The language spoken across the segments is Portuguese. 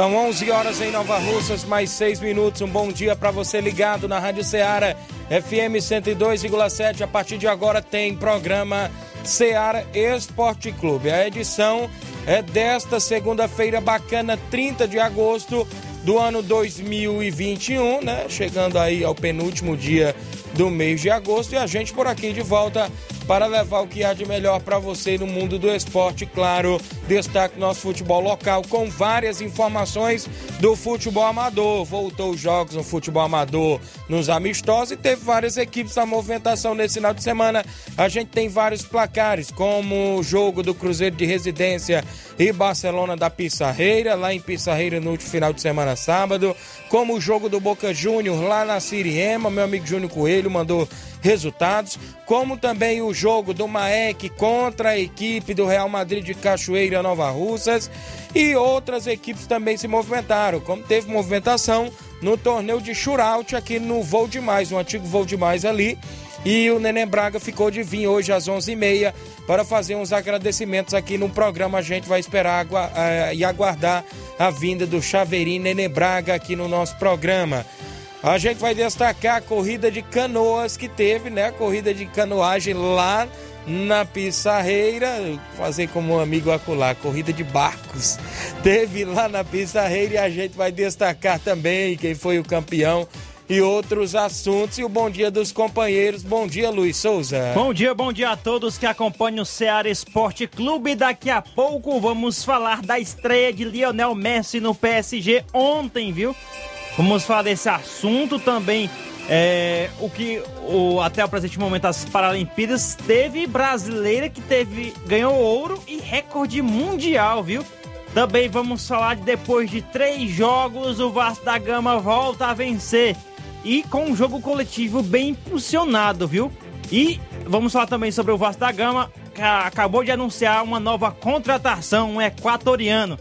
São 11 horas em Nova Russas, mais 6 minutos. Um bom dia para você ligado na Rádio Ceará, FM 102,7. A partir de agora tem programa Ceará Esporte Clube. A edição é desta segunda-feira bacana, 30 de agosto do ano 2021, né? Chegando aí ao penúltimo dia do mês de agosto e a gente por aqui de volta para levar o que há de melhor para você no mundo do esporte. Claro, destaque nosso futebol local com várias informações do futebol amador. Voltou os jogos no futebol amador nos amistosos e teve várias equipes na movimentação nesse final de semana. A gente tem vários placares, como o jogo do Cruzeiro de Residência e Barcelona da Pissarreira, lá em Pissarreira no último final de semana sábado, como o jogo do Boca Júnior lá na Siriema, meu amigo Júnior Coelho mandou resultados, como também o jogo do Maek contra a equipe do Real Madrid de Cachoeira Nova Russas e outras equipes também se movimentaram, como teve movimentação no torneio de shootout aqui no Voo Demais, no antigo Voo Demais ali. E o Neném Braga ficou de vir hoje às 11h30 para fazer uns agradecimentos aqui no programa. A gente vai esperar uh, e aguardar a vinda do Chaveirinho Neném Braga aqui no nosso programa. A gente vai destacar a corrida de canoas que teve, né? A corrida de canoagem lá na Pissarreira, fazer como um amigo acolá, corrida de barcos. Teve lá na Pissarreira e a gente vai destacar também quem foi o campeão e outros assuntos. E o bom dia dos companheiros. Bom dia, Luiz Souza. Bom dia, bom dia a todos que acompanham o Ceará Esporte Clube. Daqui a pouco vamos falar da estreia de Lionel Messi no PSG ontem, viu? Vamos falar desse assunto também. É, o que o, até o presente momento as Paralimpíadas teve brasileira que teve ganhou ouro e recorde mundial, viu? Também vamos falar de depois de três jogos o Vasco da Gama volta a vencer e com um jogo coletivo bem impulsionado, viu? E vamos falar também sobre o Vasco da Gama que acabou de anunciar uma nova contratação, um equatoriano.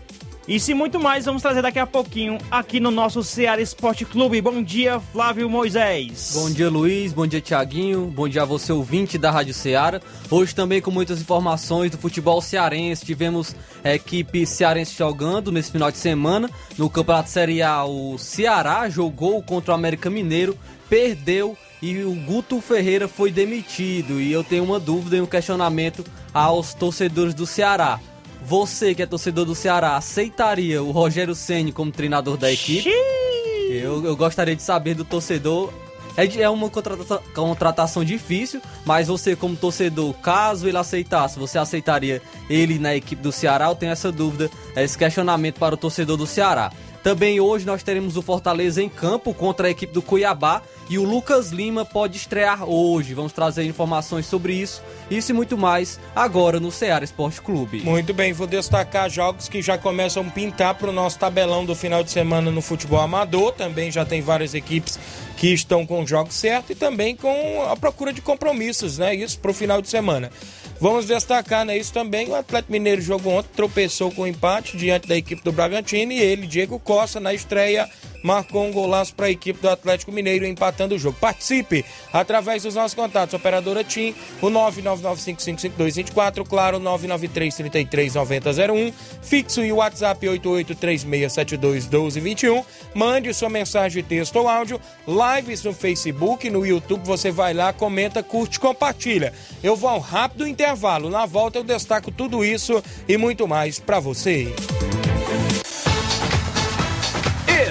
Isso e muito mais vamos trazer daqui a pouquinho aqui no nosso Ceará Esporte Clube. Bom dia, Flávio Moisés. Bom dia, Luiz. Bom dia, Tiaguinho. Bom dia a você, ouvinte da Rádio Ceará. Hoje também com muitas informações do futebol cearense. Tivemos a equipe cearense jogando nesse final de semana. No Campeonato Série A, o Ceará jogou contra o América Mineiro, perdeu e o Guto Ferreira foi demitido. E eu tenho uma dúvida e um questionamento aos torcedores do Ceará. Você que é torcedor do Ceará, aceitaria o Rogério Ceni como treinador da equipe? Eu, eu gostaria de saber do torcedor. É, é uma contratação, contratação difícil, mas você como torcedor, caso ele aceitasse, você aceitaria ele na equipe do Ceará? Eu tenho essa dúvida, esse questionamento para o torcedor do Ceará. Também hoje nós teremos o Fortaleza em campo contra a equipe do Cuiabá e o Lucas Lima pode estrear hoje. Vamos trazer informações sobre isso, isso e muito mais agora no Ceará Esporte Clube. Muito bem, vou destacar jogos que já começam a pintar para o nosso tabelão do final de semana no futebol amador. Também já tem várias equipes que estão com o jogo certo e também com a procura de compromissos, né? Isso para o final de semana. Vamos destacar né, isso também. O Atlético Mineiro jogou ontem, tropeçou com o empate diante da equipe do Bragantino e ele, Diego Costa, na estreia, marcou um golaço para a equipe do Atlético Mineiro empatando o jogo. Participe através dos nossos contatos. Operadora TIM, o 999555224, claro, 993339001, fixo e WhatsApp 8836721221. Mande sua mensagem texto ou áudio, lives no Facebook, no YouTube, você vai lá, comenta, curte, compartilha. Eu vou ao rápido intervalo. Na volta eu destaco tudo isso e muito mais para você.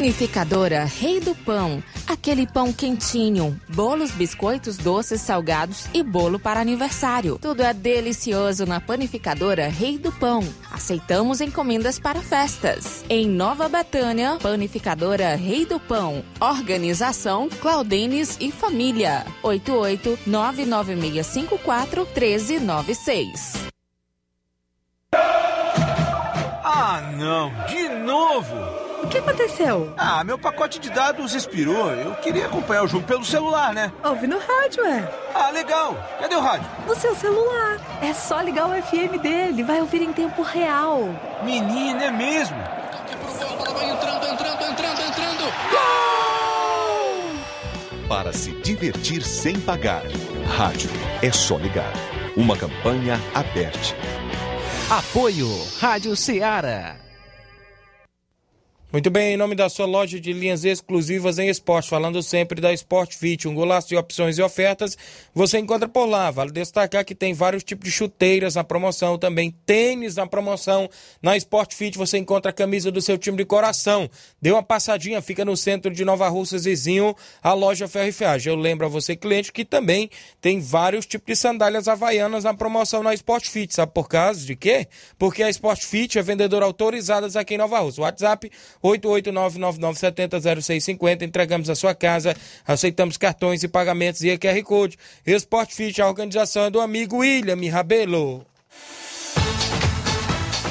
Panificadora Rei do Pão. Aquele pão quentinho, bolos, biscoitos, doces, salgados e bolo para aniversário. Tudo é delicioso na Panificadora Rei do Pão. Aceitamos encomendas para festas. Em Nova Betânia, Panificadora Rei do Pão. Organização Claudines e Família. 88 99654 1396. Ah, não, de novo! O que aconteceu? Ah, meu pacote de dados expirou. Eu queria acompanhar o jogo pelo celular, né? Ouve no rádio, é. Ah, legal. Cadê o rádio? No seu celular. É só ligar o FM dele. Vai ouvir em tempo real. Menina, é mesmo? Vai entrando, entrando, entrando, entrando. Gol! Para se divertir sem pagar. Rádio é só ligar. Uma campanha aberta. Apoio Rádio Ceará. Muito bem, em nome da sua loja de linhas exclusivas em esporte, falando sempre da Sport Fit, um golaço de opções e ofertas, você encontra por lá. Vale destacar que tem vários tipos de chuteiras na promoção, também tênis na promoção. Na Sport Fit você encontra a camisa do seu time de coração. Dê uma passadinha, fica no centro de Nova Russas, vizinho, a loja Ferro e Ferragem. Eu lembro a você, cliente, que também tem vários tipos de sandálias havaianas na promoção na Sport Fit. Sabe por causa de quê? Porque a Sport Fit é vendedora autorizada aqui em Nova Russas. WhatsApp 88999700650. Entregamos a sua casa, aceitamos cartões e pagamentos e QR Code. Esporte Fit, a organização é do amigo William Rabelo.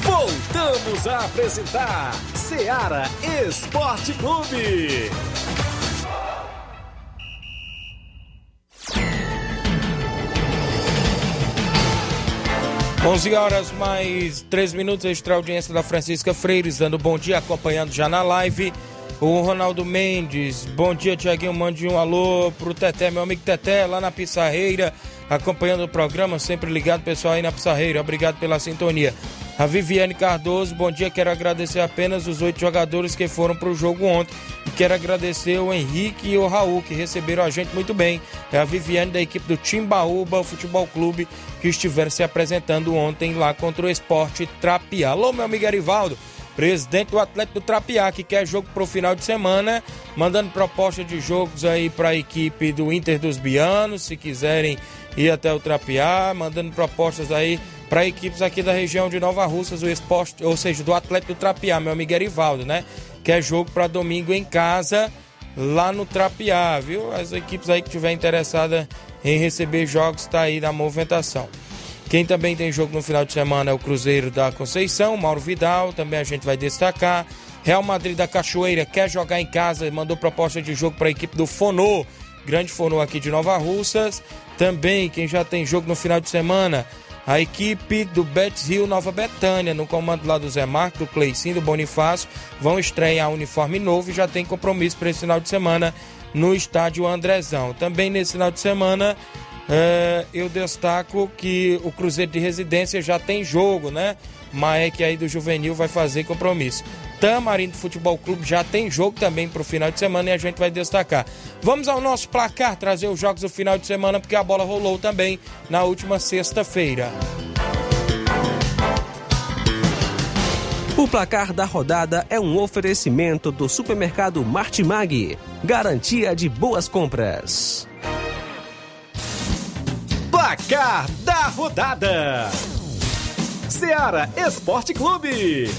Voltamos a apresentar Seara Esporte Clube. 11 horas mais 3 minutos, extra audiência da Francisca Freires, dando bom dia, acompanhando já na live. O Ronaldo Mendes, bom dia, Tiaguinho. Mande um alô pro Teté, meu amigo Teté, lá na Pissarreira, acompanhando o programa, sempre ligado, pessoal, aí na Pissarreira. Obrigado pela sintonia. A Viviane Cardoso, bom dia. Quero agradecer apenas os oito jogadores que foram para o jogo ontem. E quero agradecer o Henrique e o Raul, que receberam a gente muito bem. É a Viviane da equipe do Timbaúba Futebol Clube, que estiveram se apresentando ontem lá contra o Esporte Trapiá. Alô, meu amigo Arivaldo presidente do Atlético do Trapiá, que quer jogo para o final de semana, mandando proposta de jogos aí para a equipe do Inter dos Bianos, se quiserem ir até o Trapiá, mandando propostas aí para equipes aqui da região de Nova Russas, o esporte, ou seja, do Atlético do Trapiá, meu amigo Erivaldo, né? Quer jogo para domingo em casa, lá no Trapiá, viu? As equipes aí que tiver interessada em receber jogos, está aí na movimentação. Quem também tem jogo no final de semana é o Cruzeiro da Conceição, Mauro Vidal, também a gente vai destacar. Real Madrid da Cachoeira quer jogar em casa, mandou proposta de jogo para a equipe do Fonô, grande Fonô aqui de Nova Russas. Também quem já tem jogo no final de semana, a equipe do Betis Rio Nova Betânia, no comando lá do Zé Marco, do Cleicinho, do Bonifácio, vão estrear uniforme novo e já tem compromisso para esse final de semana no estádio Andrezão. Também nesse final de semana é, eu destaco que o Cruzeiro de Residência já tem jogo, né? Maek aí do Juvenil vai fazer compromisso. Tamarindo Futebol Clube já tem jogo também para o final de semana e a gente vai destacar. Vamos ao nosso placar, trazer os jogos do final de semana, porque a bola rolou também na última sexta-feira. O placar da rodada é um oferecimento do supermercado Martimag. Garantia de boas compras. Placar da rodada: Seara Esporte Clube.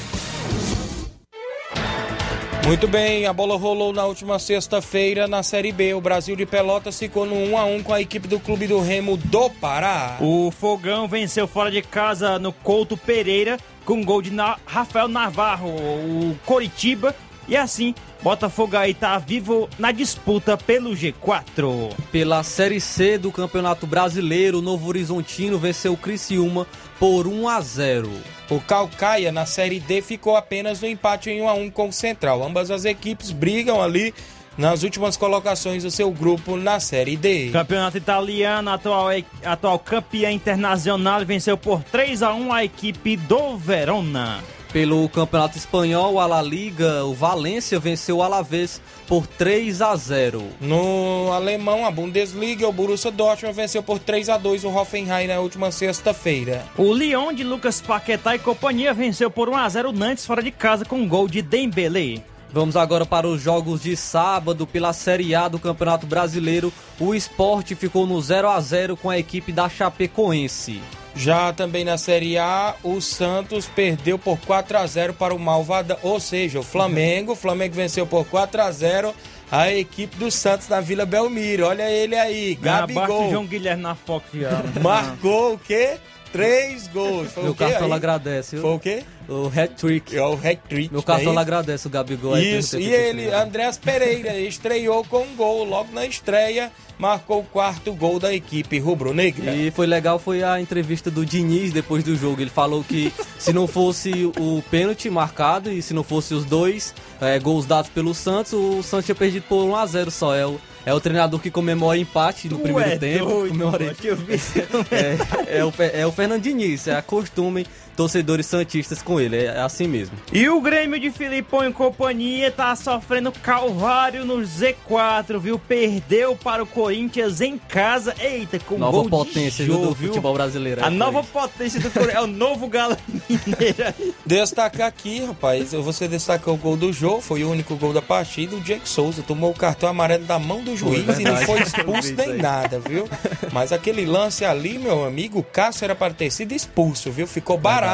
Muito bem, a bola rolou na última sexta-feira na Série B. O Brasil de Pelotas ficou no 1 a 1 com a equipe do Clube do Remo do Pará. O Fogão venceu fora de casa no Couto Pereira com gol de Rafael Navarro, o Coritiba, e assim Botafogo aí tá vivo na disputa pelo G4. Pela Série C do Campeonato Brasileiro, o Novo Horizontino venceu o Criciúma por 1 a 0. O Calcaia na Série D ficou apenas no empate em 1 a 1 com o Central. Ambas as equipes brigam ali nas últimas colocações do seu grupo na Série D. Campeonato italiano, atual, atual campeã internacional, venceu por 3 a 1 a equipe do Verona. Pelo Campeonato Espanhol, a La Liga, o Valência venceu o Alavés por 3 a 0. No alemão, a Bundesliga, o Borussia Dortmund venceu por 3 a 2 o Hoffenheim na última sexta-feira. O Lyon de Lucas Paquetá e companhia venceu por 1 a 0 o Nantes fora de casa com um gol de Dembélé. Vamos agora para os jogos de sábado pela Série A do Campeonato Brasileiro. O esporte ficou no 0 a 0 com a equipe da Chapecoense. Já também na Série A, o Santos perdeu por 4 a 0 para o Malvada, ou seja, o Flamengo. O Flamengo venceu por 4 a 0 a equipe do Santos na Vila Belmiro. Olha ele aí, Gabigol. João Guilherme na Fox já. Marcou o quê? Três gols. Foi Meu cartão agradece. viu? Foi o quê? O hat-trick. É o hat-trick. Meu cartão é agradece o Gabigol. aí Isso, e ele. Andrés Pereira, estreou com um gol. Logo na estreia, marcou o quarto gol da equipe rubro-negra. E foi legal, foi a entrevista do Diniz depois do jogo. Ele falou que se não fosse o pênalti marcado e se não fosse os dois é, gols dados pelo Santos, o Santos tinha perdido por 1 a 0 só. É o, é o treinador que comemora empate no Tu primeiro é tempo. doido, comemora- mano, que eu vi. é, é o, é o Fernando Diniz, é acostumem torcedores santistas com ele, é assim mesmo. E o Grêmio de Filipão e companhia tá sofrendo calvário no Z4, viu? Perdeu para o Corinthians em casa. Eita, com Nova gol potência de Jô, do viu? futebol brasileiro. A é, nova foi. potência do Corinthians é o novo Galo Mineiro. Destacar aqui, rapaz, você destacou o gol do jogo, foi o único gol da partida. O Jake Souza tomou o cartão amarelo da mão do juiz e não foi expulso nem aí. nada, viu? Mas aquele lance ali, meu amigo, o Cássio era para ter sido expulso, viu? Ficou barato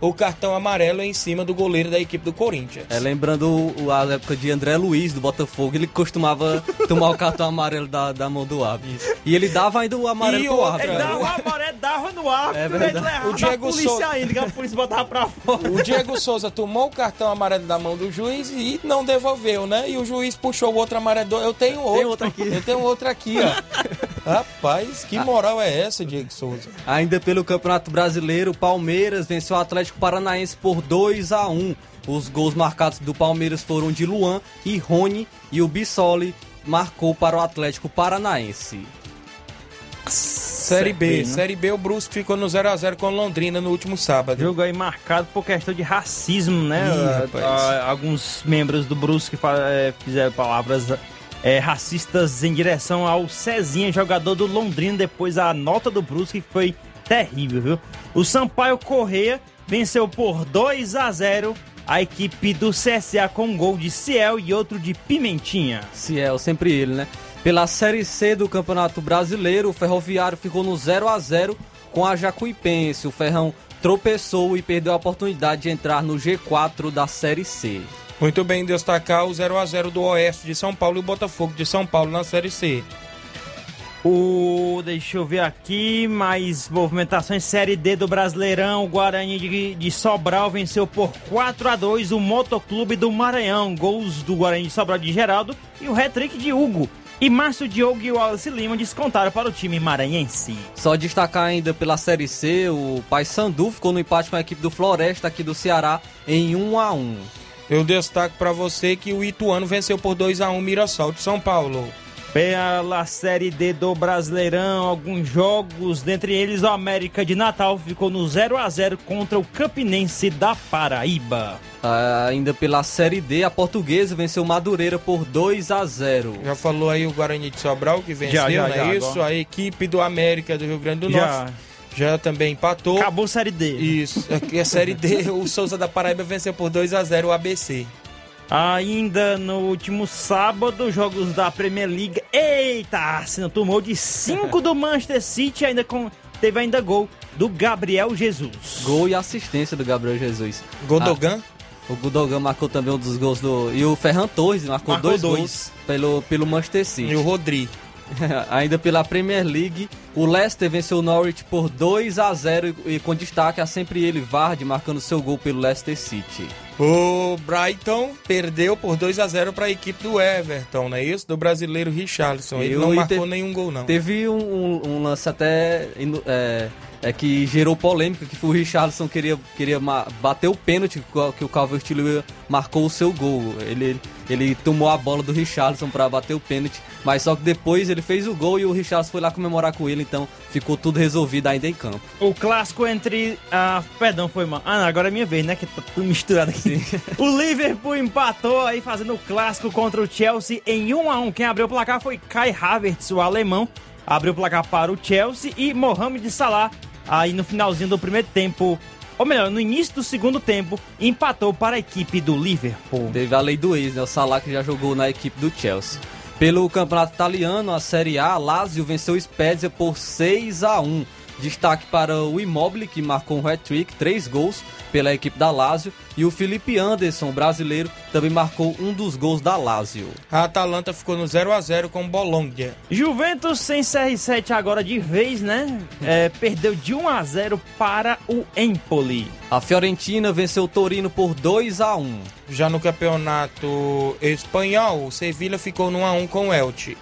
o cartão amarelo em cima do goleiro da equipe do Corinthians. É, lembrando a época de André Luiz, do Botafogo, ele costumava tomar o cartão amarelo da, da mão do árbitro. E ele dava ainda o amarelo E pro árbitro. Ele dava o amarelo, dava no árbitro, É ele O Diego a polícia Souza- ainda, que a polícia botava pra fora. O Diego Souza tomou o cartão amarelo da mão do juiz e não devolveu, né? E o juiz puxou o outro amarelo. Eu tenho outro. outro aqui. Eu tenho outro aqui, ó. Rapaz, que moral é essa, Diego Souza? Ainda pelo Campeonato Brasileiro, o Palmeiras venceu o Atlético Paranaense por 2 a 1 Os gols marcados do Palmeiras foram de Luan e Rony, e o Bissoli marcou para o Atlético Paranaense. Série B. né? Série B, o Brusque ficou no 0x0 com Londrina no último sábado. Jogo aí marcado por questão de racismo, né? Ih, Ah, rapaz. ah, alguns membros do Brusque eh, fizeram palavras eh, racistas em direção ao Cezinha, jogador do Londrina. Depois a nota do Brusque foi terrível, viu? O Sampaio Correia venceu por 2 a 0 a equipe do CSA com um gol de Ciel e outro de Pimentinha. Ciel, sempre ele, né? Pela Série C do Campeonato Brasileiro, o Ferroviário ficou no 0 a 0 com a Jacuipense. O Ferrão tropeçou e perdeu a oportunidade de entrar no G4 da Série C. Muito bem destacar o 0x0 do Oeste de São Paulo e o Botafogo de São Paulo na Série C. O, deixa eu ver aqui, mais movimentações. Série D do Brasileirão. O Guarani de, de Sobral venceu por 4 a 2 o Motoclube do Maranhão. Gols do Guarani de Sobral de Geraldo e o hat-trick de Hugo. E Márcio Diogo e o Wallace Lima descontaram para o time maranhense. Só destacar ainda pela Série C, o Paysandu ficou no empate com a equipe do Floresta aqui do Ceará em 1 a 1 Eu destaco para você que o Ituano venceu por 2x1 o Mirassol de São Paulo. Pela Série D do Brasileirão, alguns jogos, dentre eles o América de Natal ficou no 0 a 0 contra o Campinense da Paraíba. Ah, ainda pela Série D, a Portuguesa venceu o Madureira por 2 a 0 Já falou aí o Guarani de Sobral que venceu, Já, já, não já, é isso? agora. A equipe do América do Rio Grande do Já. Norte já também empatou. Acabou a Série D. Isso, aqui a Série D, o Souza da Paraíba venceu por 2x0 o ABC. Ainda no último sábado, jogos da Premier League. Eita, Arsenal tomou de 5 do Manchester City, ainda com teve ainda gol do Gabriel Jesus. Gol e assistência do Gabriel Jesus. Godogan? Ah, o Gudogan marcou também um dos gols do. E o Ferran Torres marcou, Marcou dois, dois. gols pelo, pelo Manchester City. E o Rodri. Ainda pela Premier League, o Leicester venceu o Norwich por 2 a 0 e, com destaque a sempre ele, Vardy, marcando seu gol pelo Leicester City. O Brighton perdeu por 2x0 para a equipe do Everton, não é isso? Do brasileiro Richarlison. Ele não marcou nenhum gol, não. Teve um, um- um lance até é, é que gerou polêmica, que foi o Richarlison queria, queria bater o pênalti que o- Calvert-Lewin marcou o seu gol. Ele, ele tomou a bola do Richarlison para bater o pênalti, mas só que depois ele fez o gol e o Richarlison foi lá comemorar com ele, então ficou tudo resolvido ainda em campo. O clássico entre. Ah, perdão, foi mal. Ah, não, agora é minha vez, né? Que tá tudo misturado aqui. o Liverpool empatou aí fazendo o clássico contra o Chelsea em 1 a 1 Quem abriu o placar foi Kai Havertz, o alemão. Abriu o placar para o Chelsea e Mohamed Salah, aí no finalzinho do primeiro tempo, ou melhor, no início do segundo tempo, empatou para a equipe do Liverpool. Teve a lei do ex, né? O Salah que já jogou na equipe do Chelsea. Pelo campeonato italiano, a Série A, Lazio venceu o Spezia por 6 a 1 Destaque para o Immobile, que marcou um hat-trick, três gols pela equipe da Lazio. E o Felipe Anderson, brasileiro, também marcou um dos gols da Lazio. A Atalanta ficou no 0 a 0 com o Bologna. Juventus sem CR7 agora de vez, né? É, perdeu de 1 a 0 para o Empoli. A Fiorentina venceu o Torino por 2 a 1 Já no campeonato espanhol, o Sevilha ficou no 1 a 1 com o Elche.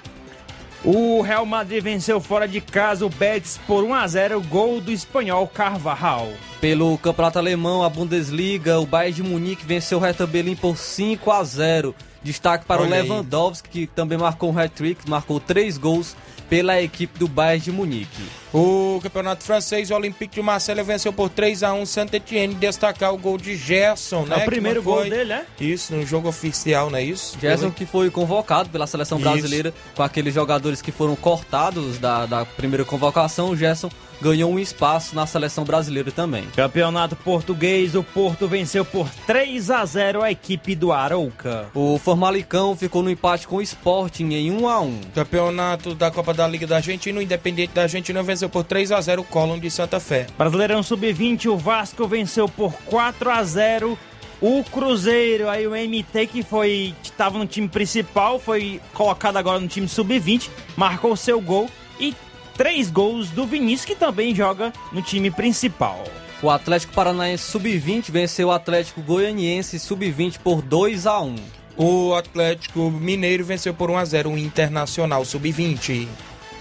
O Real Madrid venceu fora de casa o Betis por 1 a 0, gol do espanhol Carvajal. Pelo campeonato alemão, a Bundesliga, o Bayern de Munique venceu o Hertha Berlim por 5 a 0. Destaque para Olha o Lewandowski, que também marcou um hat-trick, marcou três gols pela equipe do Bayern de Munique. O campeonato francês, o Olympique de Marseille venceu por 3 a 1 Saint-Etienne, destacar o gol de Gerson, né? É o que primeiro gol dele, né? Isso, no jogo oficial, não é isso? Gerson que foi convocado pela seleção Isso. brasileira com aqueles jogadores que foram cortados da, da primeira convocação. O Gerson ganhou um espaço na seleção brasileira também. Campeonato português, o Porto venceu por 3 a 0 a equipe do Arouca. O Formalicão ficou no empate com o Sporting em 1 a 1 Campeonato da Copa da Liga da Argentina, o Independente da Argentina venceu por 3 a 0 o Colón de Santa Fé. Brasileirão Sub-20, o Vasco venceu por 4 a 0 o Cruzeiro, aí o MT que foi estava no time principal, foi colocado agora no time Sub-20, marcou seu gol e três gols do Vinícius que também joga no time principal. O Atlético Paranaense Sub-20 venceu o Atlético Goianiense Sub-20 por 2 a 1 O Atlético Mineiro venceu por 1 a 0 o Internacional Sub-20.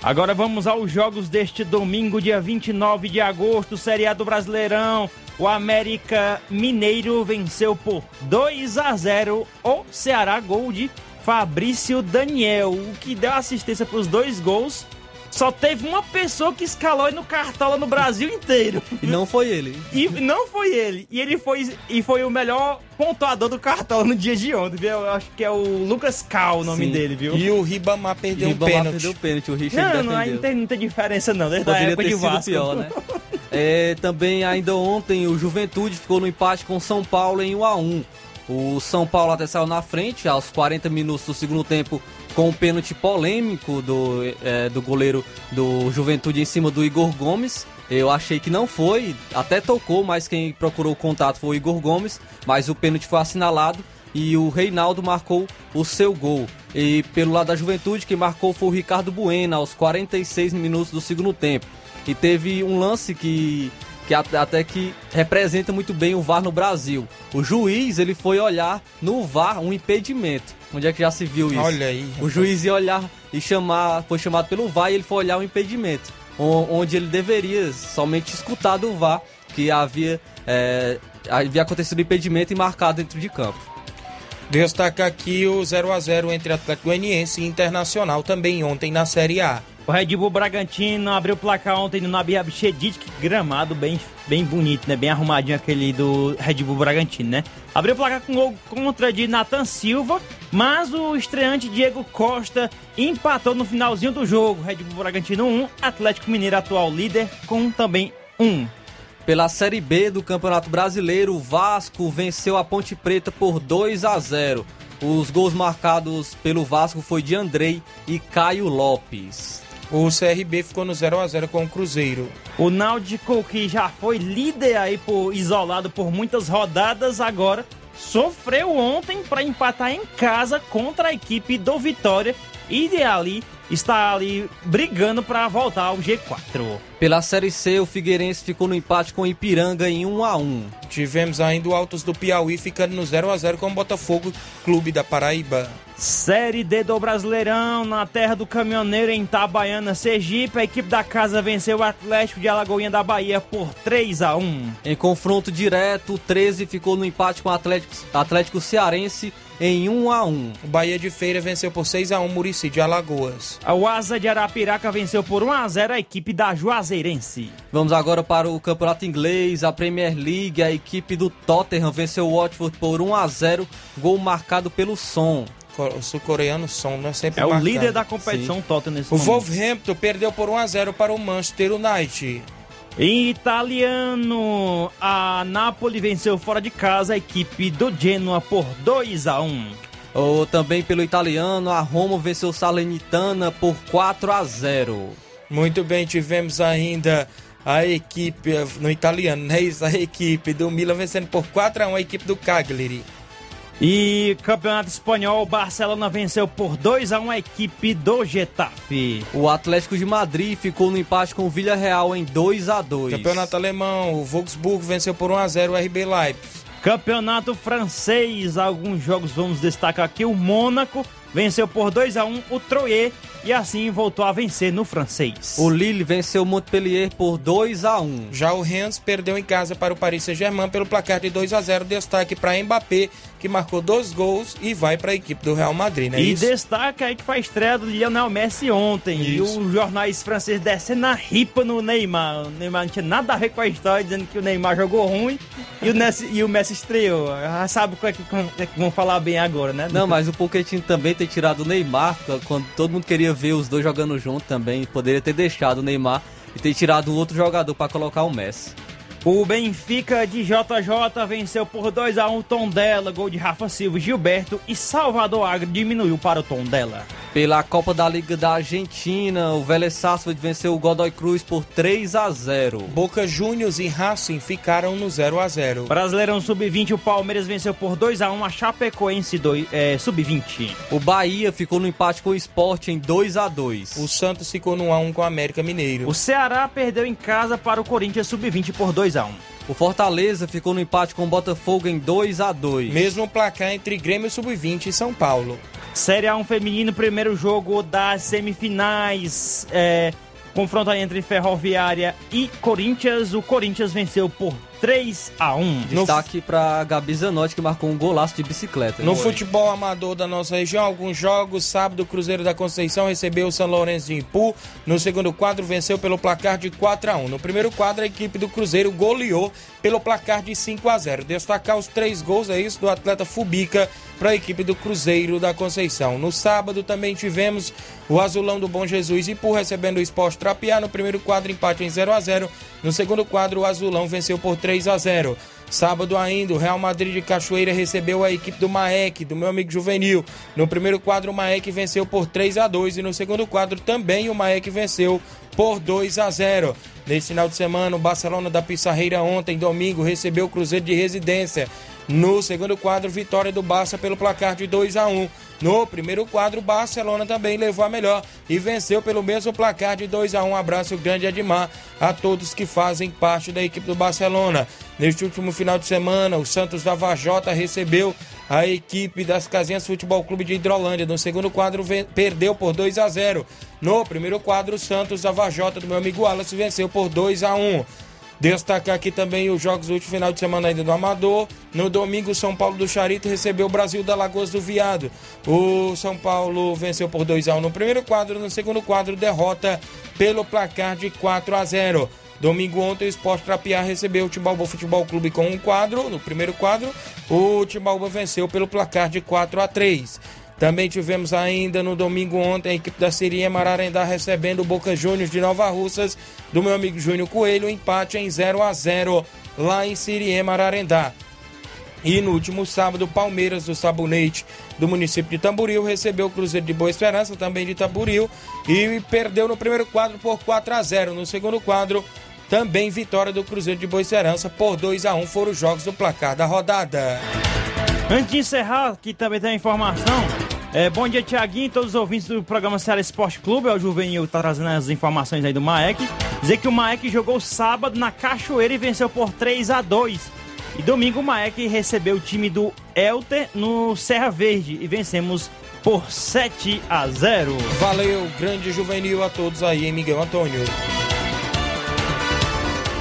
Agora vamos aos jogos deste domingo, dia 29 de agosto, Série A do Brasileirão. O América Mineiro venceu por 2 a 0 o Ceará, gol de Fabrício Daniel, o que deu assistência para os dois gols. Só teve uma pessoa que escalou aí no Cartola no Brasil inteiro. E não foi ele. E não foi ele. E ele foi, e foi o melhor pontuador do Cartola no dia de ontem, viu? Eu acho que é o Lucas Cal o nome Sim. dele, viu? E o Ribamar perdeu um Ribamar pênalti. perdeu o pênalti, o Richard Não, não, aí defendeu. não tem diferença não, desde a Poderia época ter de sido Vasco. pior, né? É, também ainda ontem o Juventude ficou no empate com o São Paulo em 1 a 1 O São Paulo até saiu na frente aos 40 minutos do segundo tempo com um pênalti polêmico do, é, do goleiro do Juventude em cima do Igor Gomes. Eu achei que não foi, até tocou, mas quem procurou o contato foi o Igor Gomes, mas o pênalti foi assinalado e o Reinaldo marcou o seu gol. E pelo lado da Juventude, quem marcou foi o Ricardo Bueno aos 46 minutos do segundo tempo. E teve um lance que, que at- até que representa muito bem o VAR no Brasil. O juiz ele foi olhar no VAR um impedimento. Onde é que já se viu isso? Olha aí. O juiz ia olhar e chamar, foi chamado pelo VAR e ele foi olhar o impedimento, onde ele deveria somente escutar do VAR que havia, é, havia acontecido o impedimento e marcado dentro de campo. Destacar aqui o 0 a 0 entre Atlético Goianiense e Internacional também ontem na Série A. O Red Bull Bragantino abriu o placar ontem no Nabi Abchedid, que gramado bem, bem bonito, né? Bem arrumadinho aquele do Red Bull Bragantino, né? Abriu o placar com gol contra de Nathan Silva, mas o estreante Diego Costa empatou no finalzinho do jogo. Red Bull Bragantino 1, Atlético Mineiro atual líder com também 1. Pela Série B do Campeonato Brasileiro, o Vasco venceu a Ponte Preta por 2 a 0. Os gols marcados pelo Vasco foi de Andrei e Caio Lopes. O CRB ficou no 0 a 0 com o Cruzeiro. O Náutico, que já foi líder aí por isolado por muitas rodadas, agora sofreu ontem para empatar em casa contra a equipe do Vitória e de ali está ali brigando para voltar ao G4. Pela Série C, o Figueirense ficou no empate com o Ipiranga em 1 a 1 Tivemos ainda o Altos do Piauí ficando no 0 a 0 com o Botafogo Clube da Paraíba. Série D do Brasileirão, na terra do caminhoneiro em Itabaiana, Sergipe, a equipe da casa venceu o Atlético de Alagoinha da Bahia por 3 a 1 Em confronto direto, o 13 ficou no empate com o Atlético, Atlético Cearense em 1 a 1 O Bahia de Feira venceu por 6 a 1 Murici de Alagoas. O Asa de Arapiraca venceu por 1 a 0 a equipe da Juazeirense. Vamos agora para o Campeonato Inglês, a Premier League, a equipe do Tottenham venceu o Watford por 1 a 0 gol marcado pelo Son. O sul-coreano Son, né? Sempre É o marcando. líder da competição Tottenham nesse O momento. Wolverhampton perdeu por 1 a 0 para o Manchester United. Em italiano, a Napoli venceu fora de casa a equipe do Genoa por 2 a 1 Ou também pelo italiano, a Roma venceu o Salernitana por 4 a 0 Muito bem, tivemos ainda a equipe, no italiano, né? Isso, a equipe do Milan vencendo por 4 a 1 a equipe do Cagliari. E campeonato espanhol, o Barcelona venceu por 2 a 1 a equipe do Getafe. O Atlético de Madrid ficou no empate com o Villarreal em 2 a 2 Campeonato alemão, o Wolfsburg venceu por 1 a 0 o RB Leipzig. Campeonato francês, alguns jogos vamos destacar aqui. O Mônaco venceu por 2 a 1 o Troyes e assim voltou a vencer no francês. O Lille venceu o Montpellier por 2 a 1 Já o Rennes perdeu em casa para o Paris Saint-Germain pelo placar de 2 a 0 Destaque para Mbappé, que marcou dois gols e vai para a equipe do Real Madrid, né? E isso? destaca aí que foi a estreia do Lionel Messi ontem. E Isso. os jornais franceses descendo a ripa no Neymar. O Neymar não tinha nada a ver com a história, dizendo que o Neymar jogou ruim e o, Messi, e o Messi estreou. Já sabe o que, é que, como é que vão falar bem agora, né? Não, mas o Pochettino também ter tirado o Neymar, quando todo mundo queria ver os dois jogando junto também, poderia ter deixado o Neymar e ter tirado um outro jogador para colocar o Messi. O Benfica de JJ venceu por 2 a 1 Tondela, gol de Rafa Silva e Gilberto e Salvador Agro diminuiu para o Tondela. Pela Copa da Liga da Argentina, o Vélez Sarsfield venceu o Godoy Cruz por 3 a 0. Boca Juniors e Racing ficaram no 0 a 0 Brasileirão Sub-20, o Palmeiras venceu por 2 a 1 a Chapecoense é, Sub-20. O Bahia ficou no empate com o Sport em 2 a 2. O Santos ficou no 1 a 1 com o América Mineiro. O Ceará perdeu em casa para o Corinthians Sub-20 por 2 a 1 O Fortaleza ficou no empate com o Botafogo em 2 a 2. Mesmo placar entre Grêmio Sub-20 e São Paulo. Série A1 feminino, primeiro jogo das semifinais. É, confronto entre Ferroviária e Corinthians. O Corinthians venceu por 3 a 1 Destaque para Gabi Zanotti, que marcou um golaço de bicicleta. No Foi. futebol amador da nossa região, alguns jogos. Sábado, o Cruzeiro da Conceição recebeu o São Lourenço de Ipu. No segundo quadro, venceu pelo placar de 4 a 1 No primeiro quadro, a equipe do Cruzeiro goleou pelo placar de 5 a 0 Destacar os três gols, é isso, do atleta Fubica para a equipe do Cruzeiro da Conceição. No sábado, também tivemos o Azulão do Bom Jesus Ipu recebendo o Esporte Trapiá. No primeiro quadro, empate em 0 a 0 No segundo quadro, o Azulão venceu por 3 a 0 Sábado ainda, o Real Madrid de Cachoeira recebeu a equipe do Maek, do meu amigo Juvenil. No primeiro quadro, o Maek venceu por 3 a 2 e no segundo quadro também o Maek venceu por 2 a 0. Nesse final de semana, o Barcelona da Pissarreira ontem, domingo, recebeu o Cruzeiro de Residência. No segundo quadro, vitória do Barça pelo placar de 2 a 1. No primeiro quadro, o Barcelona também levou a melhor e venceu pelo mesmo placar de 2 a 1. Abraço grande Edmar a todos que fazem parte da equipe do Barcelona. Neste último final de semana, o Santos da Vajota recebeu a equipe das Casinhas Futebol Clube de Hidrolândia. No segundo quadro, perdeu por 2 a 0. No primeiro quadro, o Santos da Vajota do meu amigo Wallace venceu por 2 a 1. Destacar aqui também os jogos do último final de semana ainda do Amador. No domingo, São Paulo do Charito recebeu o Brasil da Lagoas do Viado. O São Paulo venceu por 2 a 1 no primeiro quadro, no segundo quadro, derrota pelo placar de 4 a 0. Domingo ontem, o Esporte Trapiá recebeu o Timbalba Futebol Clube com um quadro. No primeiro quadro, o Timbalba venceu pelo placar de 4 a 3. Também tivemos ainda no domingo ontem a equipe da Sirinha Mararendá recebendo o Boca Juniors de Nova Russas do meu amigo Júnior Coelho, empate em 0 a 0 lá em Siriema Mararendá. E no último sábado, Palmeiras do Sabonete do município de Tamboril recebeu o Cruzeiro de Boa Esperança, também de Tamboril, e perdeu no primeiro quadro por 4 a 0 No segundo quadro, também vitória do Cruzeiro de Boa Esperança por 2 a 1 foram os jogos do placar da rodada. Antes de encerrar, aqui também tem a informação. É, bom dia, Tiaguinho, e todos os ouvintes do programa Ceará Esporte Clube. É o Juvenil que tá trazendo as informações aí do Maek. Dizer que o Maek jogou sábado na Cachoeira e venceu por 3 a 2 E domingo o Maek recebeu o time do Elter no Serra Verde e vencemos por 7 a 0. Valeu, grande juvenil a todos aí, hein, Miguel Antônio.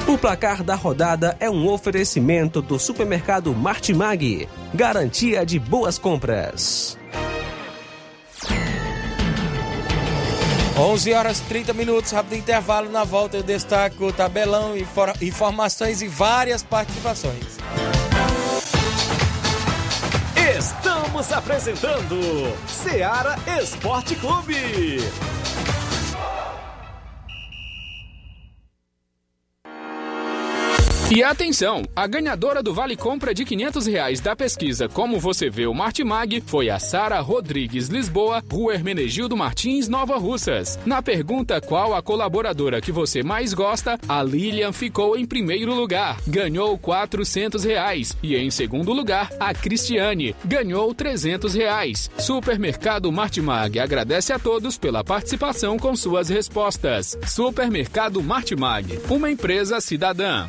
O placar da rodada é um oferecimento do supermercado Martimag. Garantia de boas compras. 11 horas 30 minutos, rápido intervalo. Na volta eu destaco o tabelão, informações e várias participações. Estamos apresentando Seara Esporte Clube. E atenção, a ganhadora do Vale Compra de 500 reais da pesquisa Como Você Vê o Martimag foi a Sara Rodrigues Lisboa, Rua Hermenegildo Martins, Nova Russas. Na pergunta qual a colaboradora que você mais gosta, a Lilian ficou em primeiro lugar, ganhou 400 reais. E em segundo lugar, a Cristiane, ganhou 300 reais. Supermercado Martimag agradece a todos pela participação com suas respostas. Supermercado Martimag, uma empresa cidadã.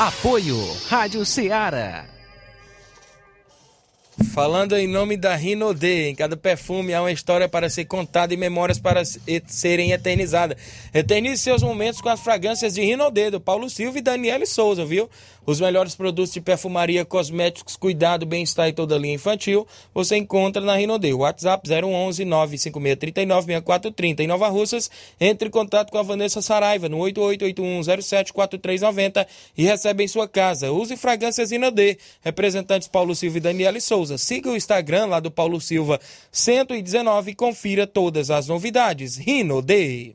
Apoio Rádio Ceará. Falando em nome da Rinode, em cada perfume há uma história para ser contada e memórias para serem eternizadas. Eternize seus momentos com as fragrâncias de Rinode, do Paulo Silva e Daniele Souza, viu? Os melhores produtos de perfumaria, cosméticos, cuidado, bem-estar e toda linha infantil você encontra na Rinode. WhatsApp 011 95639 6430 em Nova Russas. Entre em contato com a Vanessa Saraiva no 8881074390 e recebe em sua casa. Use fragrâncias Rinode. Representantes Paulo Silva e Daniele Souza. Siga o Instagram lá do Paulo Silva 119 e confira todas as novidades. Rinode.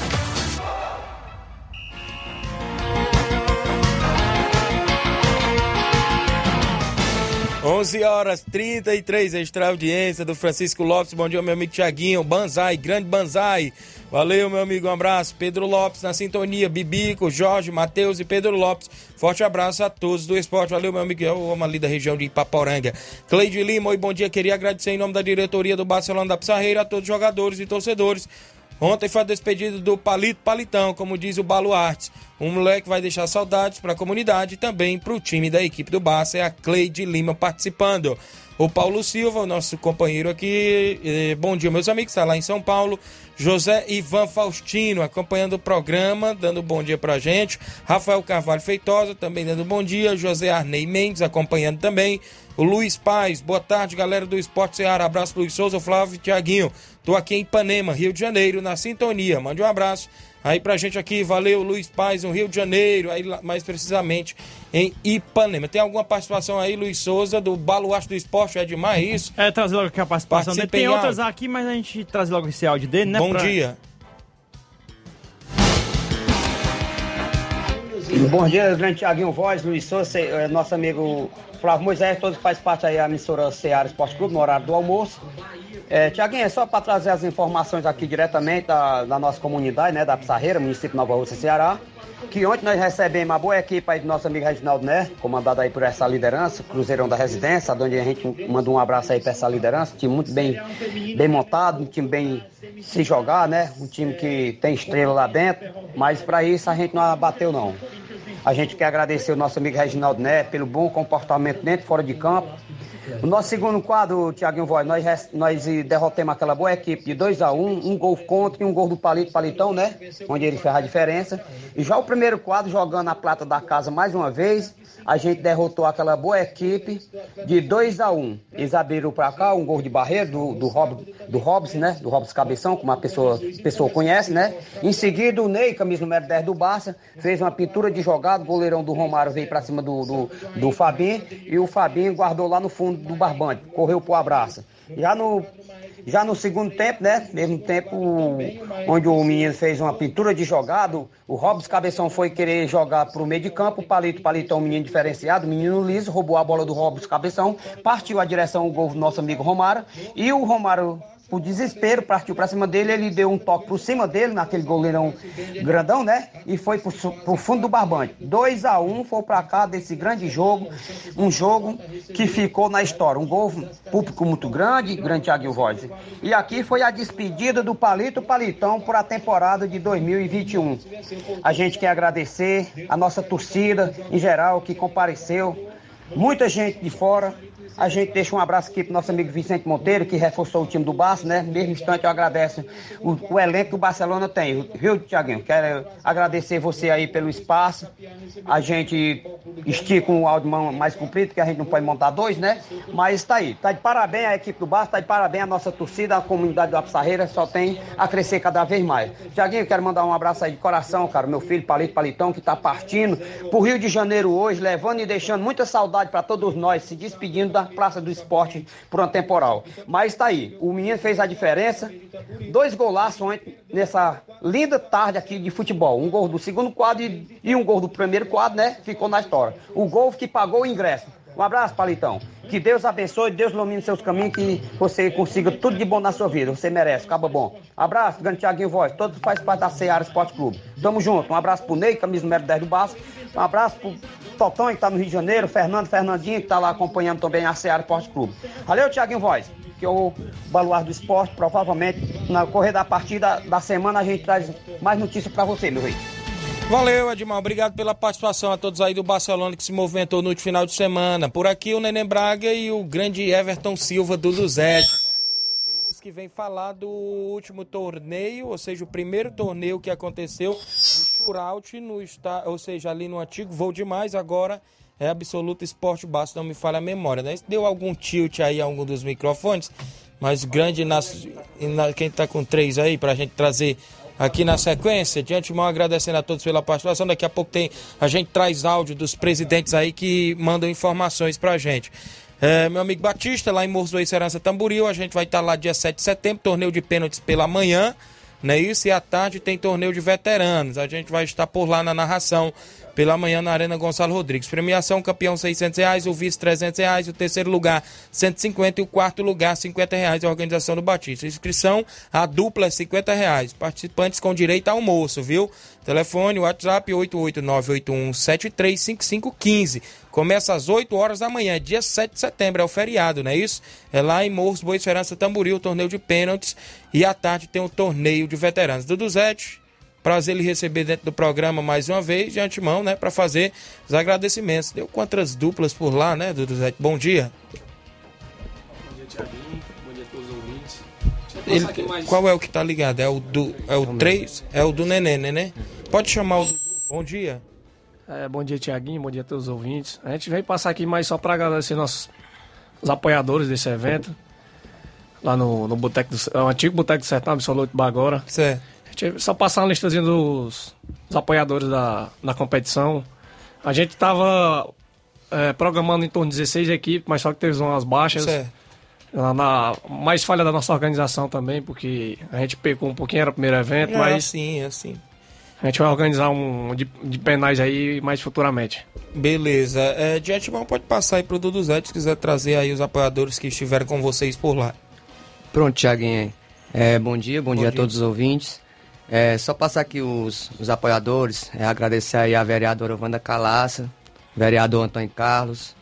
11 horas 33, extra audiência do Francisco Lopes. Bom dia, meu amigo Tiaguinho. Banzai, grande Banzai. Valeu, meu amigo. Um abraço. Pedro Lopes na sintonia. Bibico, Jorge, Matheus e Pedro Lopes. Forte abraço a todos do esporte. Valeu, meu amigo. Eu amo ali da região de Ipaporanga. Cleide Lima, oi, bom dia. Queria agradecer em nome da diretoria do Barcelona da Pissarreira a todos os jogadores e torcedores. Ontem foi a despedida do Palito Palitão, como diz o Baluarte. Um moleque vai deixar saudades para a comunidade e também para o time da equipe do Barça. É a Cleide Lima participando. O Paulo Silva, nosso companheiro aqui. Bom dia, meus amigos. Está lá em São Paulo. José Ivan Faustino acompanhando o programa, dando bom dia pra gente. Rafael Carvalho Feitosa também dando bom dia. José Arnei Mendes acompanhando também. O Luiz Paz, boa tarde, galera do Esporte Ceará. Abraço, Luiz Souza, Flávio Tiaguinho. Tô aqui em Ipanema, Rio de Janeiro, na sintonia. Mande um abraço aí pra gente aqui. Valeu, Luiz Paz, no Rio de Janeiro, aí mais precisamente em Ipanema. Tem alguma participação aí, Luiz Souza, do Baluarte do Esporte? É demais isso? É, trazer logo aqui a participação dele. Tem outras aqui, mas a gente traz logo esse áudio dele, né? Bom pra... dia. Bom dia, grande Tiaguinho Voz, Luiz Souza, eh, nosso amigo Flávio Moisés, todos fazem parte aí da emissora Ceará Esporte Clube no horário do almoço. É, Tiaguinho, é só para trazer as informações aqui diretamente da, da, nossa comunidade, né, da Pissarreira, município de Nova Rússia, Ceará, que ontem nós recebemos uma boa equipe aí do nosso amigo Reginaldo Né, comandado aí por essa liderança, Cruzeirão da Residência, onde a gente manda um abraço aí para essa liderança, um time muito bem, bem montado, um time bem se jogar, né, um time que tem estrela lá dentro, mas para isso a gente não abateu não. A gente quer agradecer o nosso amigo Reginaldo Né pelo bom comportamento dentro e fora de campo O nosso segundo quadro, Tiaguinho Voz, nós, nós derrotamos aquela boa equipe de 2 a 1 um, um gol contra e um gol do Palito Palitão, né? Onde ele fez a diferença. E já o primeiro quadro, jogando a plata da casa mais uma vez, a gente derrotou aquela boa equipe de 2 a 1 um. Eles abriram pra cá um gol de barreira do, do, Rob, do Robson, né? Do Robson Cabeção, como a pessoa, pessoa conhece, né? Em seguida, o Ney, camisa número 10 do Barça, fez uma pintura de jogada, o goleirão do Romário veio pra cima do, do, do Fabinho e o Fabinho guardou lá no fundo do barbante, correu pro abraço. Já no, já no segundo tempo, né? Mesmo tempo onde o menino fez uma pintura de jogado, o Robson Cabeção foi querer jogar pro meio de campo, o Palito, Palito um menino diferenciado, menino liso, roubou a bola do Robson Cabeção, partiu a direção o gol do nosso amigo Romário, e o Romário por desespero, partiu pra cima dele, ele deu um toque por cima dele, naquele goleirão grandão, né? E foi pro, pro fundo do barbante. 2 a 1 um, foi pra cá desse grande jogo, um jogo que ficou na história. Um gol público muito grande, grande Thiago Voz. E aqui foi a despedida do Palito Palitão por a temporada de 2021. A gente quer agradecer a nossa torcida em geral que compareceu, muita gente de fora. A gente deixa um abraço aqui pro nosso amigo Vicente Monteiro, que reforçou o time do Barça, né? Mesmo instante eu agradeço o, o elenco que o Barcelona tem, viu, Tiaguinho? Quero agradecer você aí pelo espaço. A gente estica um áudio mais comprido, porque a gente não pode montar dois, né? Mas tá aí. Tá de parabéns a equipe do Barça, tá de parabéns a nossa torcida, a comunidade do Apsarreira, só tem a crescer cada vez mais. Tiaguinho, quero mandar um abraço aí de coração, cara, meu filho Palito Palitão, que tá partindo pro Rio de Janeiro hoje, levando e deixando muita saudade para todos nós, se despedindo da Praça do Esporte por uma temporal. Mas tá aí, o menino fez a diferença, dois golaços nessa linda tarde aqui de futebol. Um gol do segundo quadro e um gol do primeiro quadro, né? Ficou na história. O gol que pagou o ingresso. Um abraço, Palitão. Que Deus abençoe, Deus ilumine seus caminhos, que você consiga tudo de bom na sua vida. Você merece, acaba bom. Abraço, grande Tiaguinho Voz. Todos faz parte da Seara Esporte Clube. Tamo junto. Um abraço pro Ney, camisa número 10 do Baço. Um abraço pro Totão, que tá no Rio de Janeiro. Fernando, Fernandinho, que tá lá acompanhando também a Seara Esporte Clube. Valeu, Tiaguinho Voz. Que é o baluar do esporte, provavelmente, na correr da partida da semana, a gente traz mais notícias pra você, meu rei. Valeu, Edmar. Obrigado pela participação a todos aí do Barcelona que se movimentou no último final de semana. Por aqui o Neném Braga e o grande Everton Silva do Luzete. Que vem falar do último torneio, ou seja, o primeiro torneio que aconteceu de shootout no está, ou seja, ali no antigo Voo Demais, agora é Absoluto Esporte Baixo, não me falha a memória, né? Deu algum tilt aí a algum dos microfones, mas grande na, quem tá com três aí pra gente trazer aqui na sequência. De antemão, agradecendo a todos pela participação. Daqui a pouco tem a gente traz áudio dos presidentes aí que mandam informações pra gente. É, meu amigo Batista, lá em Morros do Serança Tamboril, a gente vai estar lá dia 7 de setembro, torneio de pênaltis pela manhã, não é isso? E à tarde tem torneio de veteranos. A gente vai estar por lá na narração pela manhã na Arena Gonçalo Rodrigues. Premiação, campeão 600 reais, o vice 300 reais, o terceiro lugar 150 e o quarto lugar 50 reais, a organização do Batista. Inscrição, a dupla é 50 reais. Participantes com direito a almoço, viu? Telefone, WhatsApp 88981735515. Começa às 8 horas da manhã, dia 7 de setembro, é o feriado, não é isso? É lá em Morros, Boa Esperança, Tamboril, torneio de pênaltis. E à tarde tem o torneio de veteranos. Dudu prazer ele receber dentro do programa mais uma vez, de antemão, né? Para fazer os agradecimentos. Deu quantas duplas por lá, né, Dudu Zete? Bom dia. Bom dia, Tiaguinho. Bom dia a todos os ouvintes. Deixa eu Ele- passar aqui mais- qual é o que tá ligado? É o do é o 3? É o do Nenê, Nenê? Pode chamar o Dudu. Bom dia. É, bom dia, Tiaguinho. Bom dia a todos os ouvintes. A gente veio passar aqui mais só para agradecer nossos os apoiadores desse evento. Lá no, no Boteco do, é o antigo Boteco do Sertão Absoluto Bagora. Certo. Só passar uma listazinha dos, dos apoiadores da, da competição. A gente tava é, programando em torno de 16 equipes, mas só que teve umas baixas. Certo. Na, na- mais falha da nossa organização também, porque a gente pecou um pouquinho, era o primeiro evento, É mas assim, é assim. a gente vai organizar um de, de penais aí mais futuramente. Beleza. É, de antemão pode passar aí pro Dudu Zete se quiser trazer aí os apoiadores que estiveram com vocês por lá. Pronto, Tiaguinho. É, bom dia, bom, Bom dia, dia. a todos os ouvintes. É, só passar aqui os, os apoiadores, é, agradecer aí a vereadora Wanda Calaça, vereador Antônio Carlos,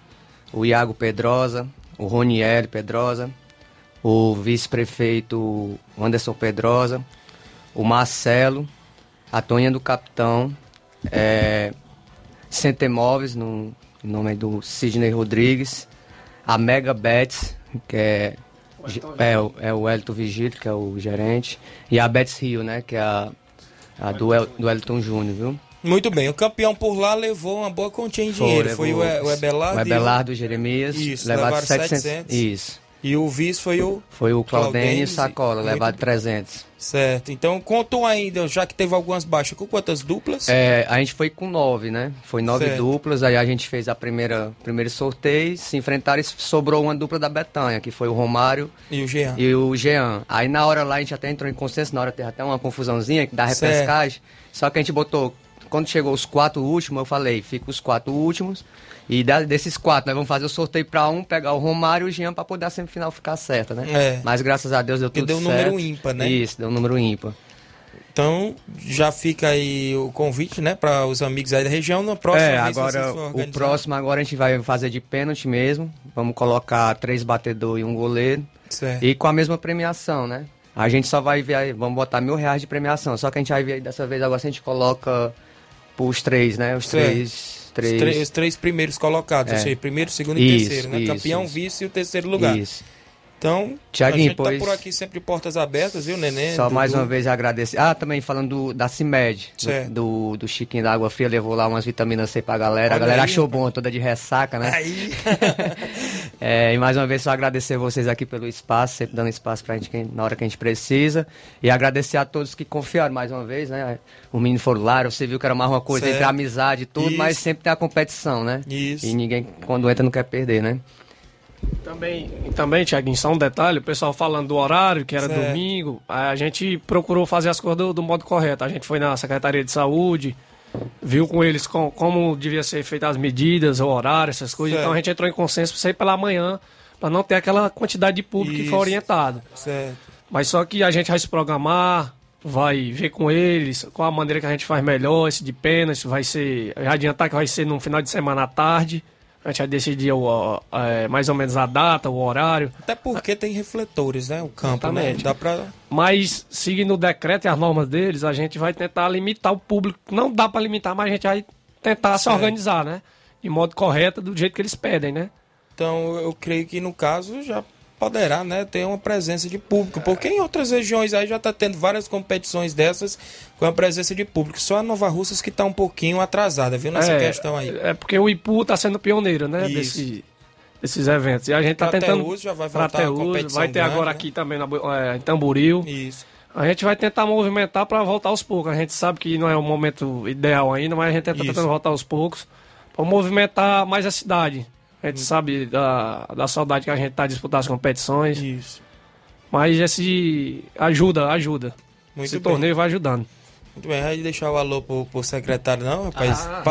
o Iago Pedrosa, o Ronieri Pedrosa, o vice-prefeito Anderson Pedrosa, o Marcelo, a Tonha do Capitão, é, Centemóveis, no em nome do Sidney Rodrigues, a Mega Bets, que é, é, o- é o Elton Vigito, que é o gerente, e a Bets Rio, né, que é a, a do, El, do Elton Júnior, viu? Muito bem, o campeão por lá levou uma boa continha de dinheiro. Foi, o, E- o Ebelardo. O e Ebelardo, o Jeremias, Isso, levaram levaram 700. 700. Isso. E o vice foi o. Foi o Claudênio Sacola, levado bem. 300. Certo. Então contou ainda, já que teve algumas baixas, com quantas duplas? É, a gente foi com nove, né? Foi nove Certo. duplas, aí a gente fez a primeira primeiro sorteio, se enfrentaram e sobrou uma dupla da Betanha, que foi o Romário E o Jean. e o Jean. Aí na hora lá a gente até entrou em consenso, na hora teve até uma confusãozinha da Certo. repescagem, só que a gente botou, quando chegou os quatro últimos, eu falei, fica os quatro últimos, e da- desses quatro, nós vamos fazer o sorteio pra um, pegar o Romário e o Jean pra poder a semifinal ficar certa, né? É. Mas graças a Deus deu tudo deu um certo. número ímpar, né? Isso, deu um número ímpar. Então já fica aí o convite, né, para os amigos aí da região. Na próxima é, agora o próximo agora a gente vai fazer de pênalti mesmo. Vamos colocar três batedores e um goleiro. Certo. E com a mesma premiação, né? A gente só vai ver aí, vamos botar mil reais de premiação. Só que a gente vai ver aí dessa vez agora se a gente coloca os três, né? Os Certo. três. Os, três... três- os três primeiros colocados, É. ou seja, primeiro, segundo e Isso, terceiro, né? isso, Campeão, isso. vice e o terceiro lugar. Isso. Então, Tiaguinho, a gente pois- tá por aqui sempre portas abertas, viu, Nenê? Só Dudu? mais uma vez agradecer. Ah, também falando do, da CIMED, do, do, do Chiquinho da Água Fria, levou lá umas vitaminas C pra galera. Olha a galera aí, achou bom, toda de ressaca, né? Aí. É, e mais uma vez só agradecer vocês aqui pelo espaço, sempre dando espaço pra gente na hora que a gente precisa. E agradecer a todos que confiaram mais uma vez, né? O menino foram lá, você viu que era mais uma coisa Certo. entre amizade e tudo, Isso. mas sempre tem a competição, né? Isso. E ninguém, quando entra, não quer perder, né? Também, também, Tiaguinho, só um detalhe, o pessoal falando do horário, que era Certo. domingo, a gente procurou fazer as coisas do, do modo correto. A gente foi na Secretaria de Saúde, viu com eles com- como devia ser feitas as medidas, o horário, essas coisas. Certo. Então a gente entrou em consenso para sair pela manhã, para não ter aquela quantidade de público que Isso. foi orientado. Certo. Mas só que a gente vai se programar, vai ver com eles qual a maneira que a gente faz melhor, esse de pênalti, vai ser. Adiantar que vai ser no final de semana à tarde. A gente vai decidir o, é, mais ou menos a data, o horário. Até porque tem refletores, né? O campo, né? Exatamente. Dá pra... Mas, seguindo o decreto e as normas deles, a gente vai tentar limitar o público. Não dá para limitar, mas a gente vai tentar se Certo. organizar, né? De modo correto, do jeito que eles pedem, né? Então, eu creio que no caso já poderá, né, ter uma presença de público, porque em outras regiões aí já está tendo várias competições dessas com a presença de público. Só a Nova Russas que está um pouquinho atrasada, viu, nessa é, questão aí. É porque o IPU está sendo pioneiro, né? Isso. Desse, desses eventos. E a gente está tentando. Teús já vai voltar a Teús, competição Vai ter grande, agora né? aqui também na, é, em Tamboril. Isso. A gente vai tentar movimentar para voltar aos poucos. A gente sabe que não é o momento ideal ainda, mas a gente está tentando voltar aos poucos para movimentar mais a cidade. A gente sabe da, da saudade que a gente tá de disputar as competições. Isso. Mas esse ajuda, ajuda. Muito esse bem. torneio vai ajudando. Muito bem, vai deixar o alô pro, pro secretário, não, rapaz? Ah.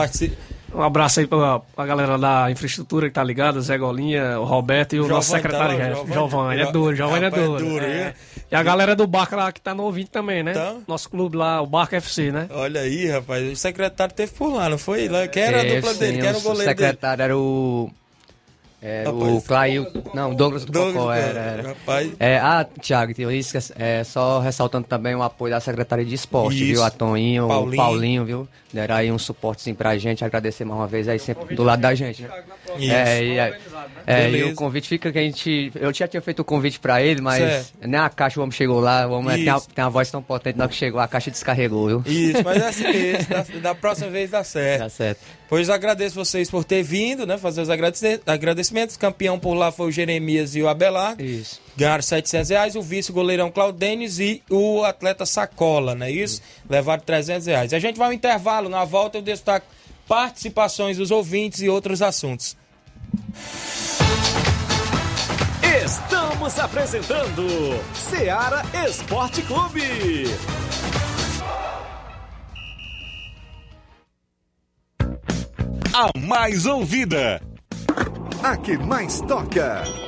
Um abraço aí pra, pra galera da infraestrutura que tá ligada, Zé Golinha, o Roberto e o nosso tá secretário lá, geral. Giovanni? Giovanni, é duro, Giovanni é Rapaz, é duro. duro, é. E a galera do Barca lá que tá no ouvinte também, né? Então? Nosso clube lá, o Barca FC, né? Olha aí, rapaz, o secretário teve por lá, não foi? Lá, Quem era a dupla dele? Quem era o goleiro dele? secretário era o. Era o Rapaz. Clail. Não, Douglas do Douglas Cocó era. era. Rapaz. É, ah, isso, que é, só ressaltando também o apoio da Secretaria de Esporte, Isso. viu? A Toninho, Paulinho. o Paulinho, viu? Deram aí um suportezinho pra gente, agradecer mais uma vez aí, sempre do lado da gente, né? Isso. É, e, é, é, e o convite fica que a gente. Eu já tinha feito o convite pra ele, mas Certo. nem a caixa o homem chegou lá, o homem tem, a, tem a voz tão potente, na hora que chegou, a caixa descarregou, viu? Isso, mas é assim mesmo, da, da próxima vez dá certo. Tá certo. Pois agradeço vocês por ter vindo, né? Fazer os agradecimentos. Campeão por lá foi o Jeremias e o Abelardo. Isso. Ganharam 700 reais. O vice goleirão Claudênis e o atleta Sacola, não é isso? Levaram 300 reais. A gente vai ao intervalo. Na volta eu destaco participações dos ouvintes e outros assuntos. Estamos apresentando Seara Esporte Clube. A mais ouvida. A que mais toca.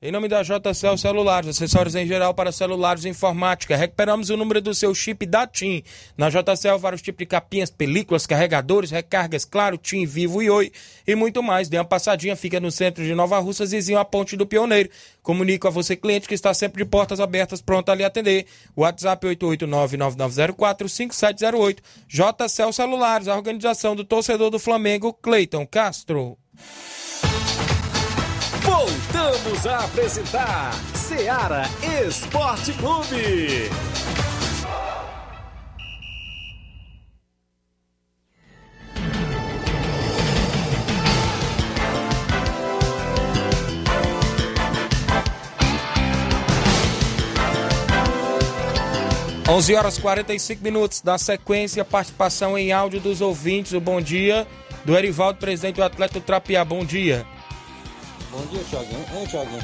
Em nome da JCL Celulares, acessórios em geral para celulares e informática. Recuperamos o número do seu chip da TIM. Na JCL, vários tipos de capinhas, películas, carregadores, recargas, claro, TIM, Vivo e Oi e muito mais. Dê uma passadinha, fica no centro de Nova Russas, vizinho à Ponte do Pioneiro. Comunico a você, cliente, que está sempre de portas abertas, pronto a lhe atender. WhatsApp 889-9904-5708. JCL Celulares, a organização do torcedor do Flamengo, Cleiton Castro. Voltamos a apresentar Seara Esporte Clube. 11 horas 45 minutos da sequência, participação em áudio dos ouvintes. O bom dia do Erivaldo, presidente do Atleta Trapiá. Bom dia. Bom dia, Thiaguinho. Hein, Thiaguinho?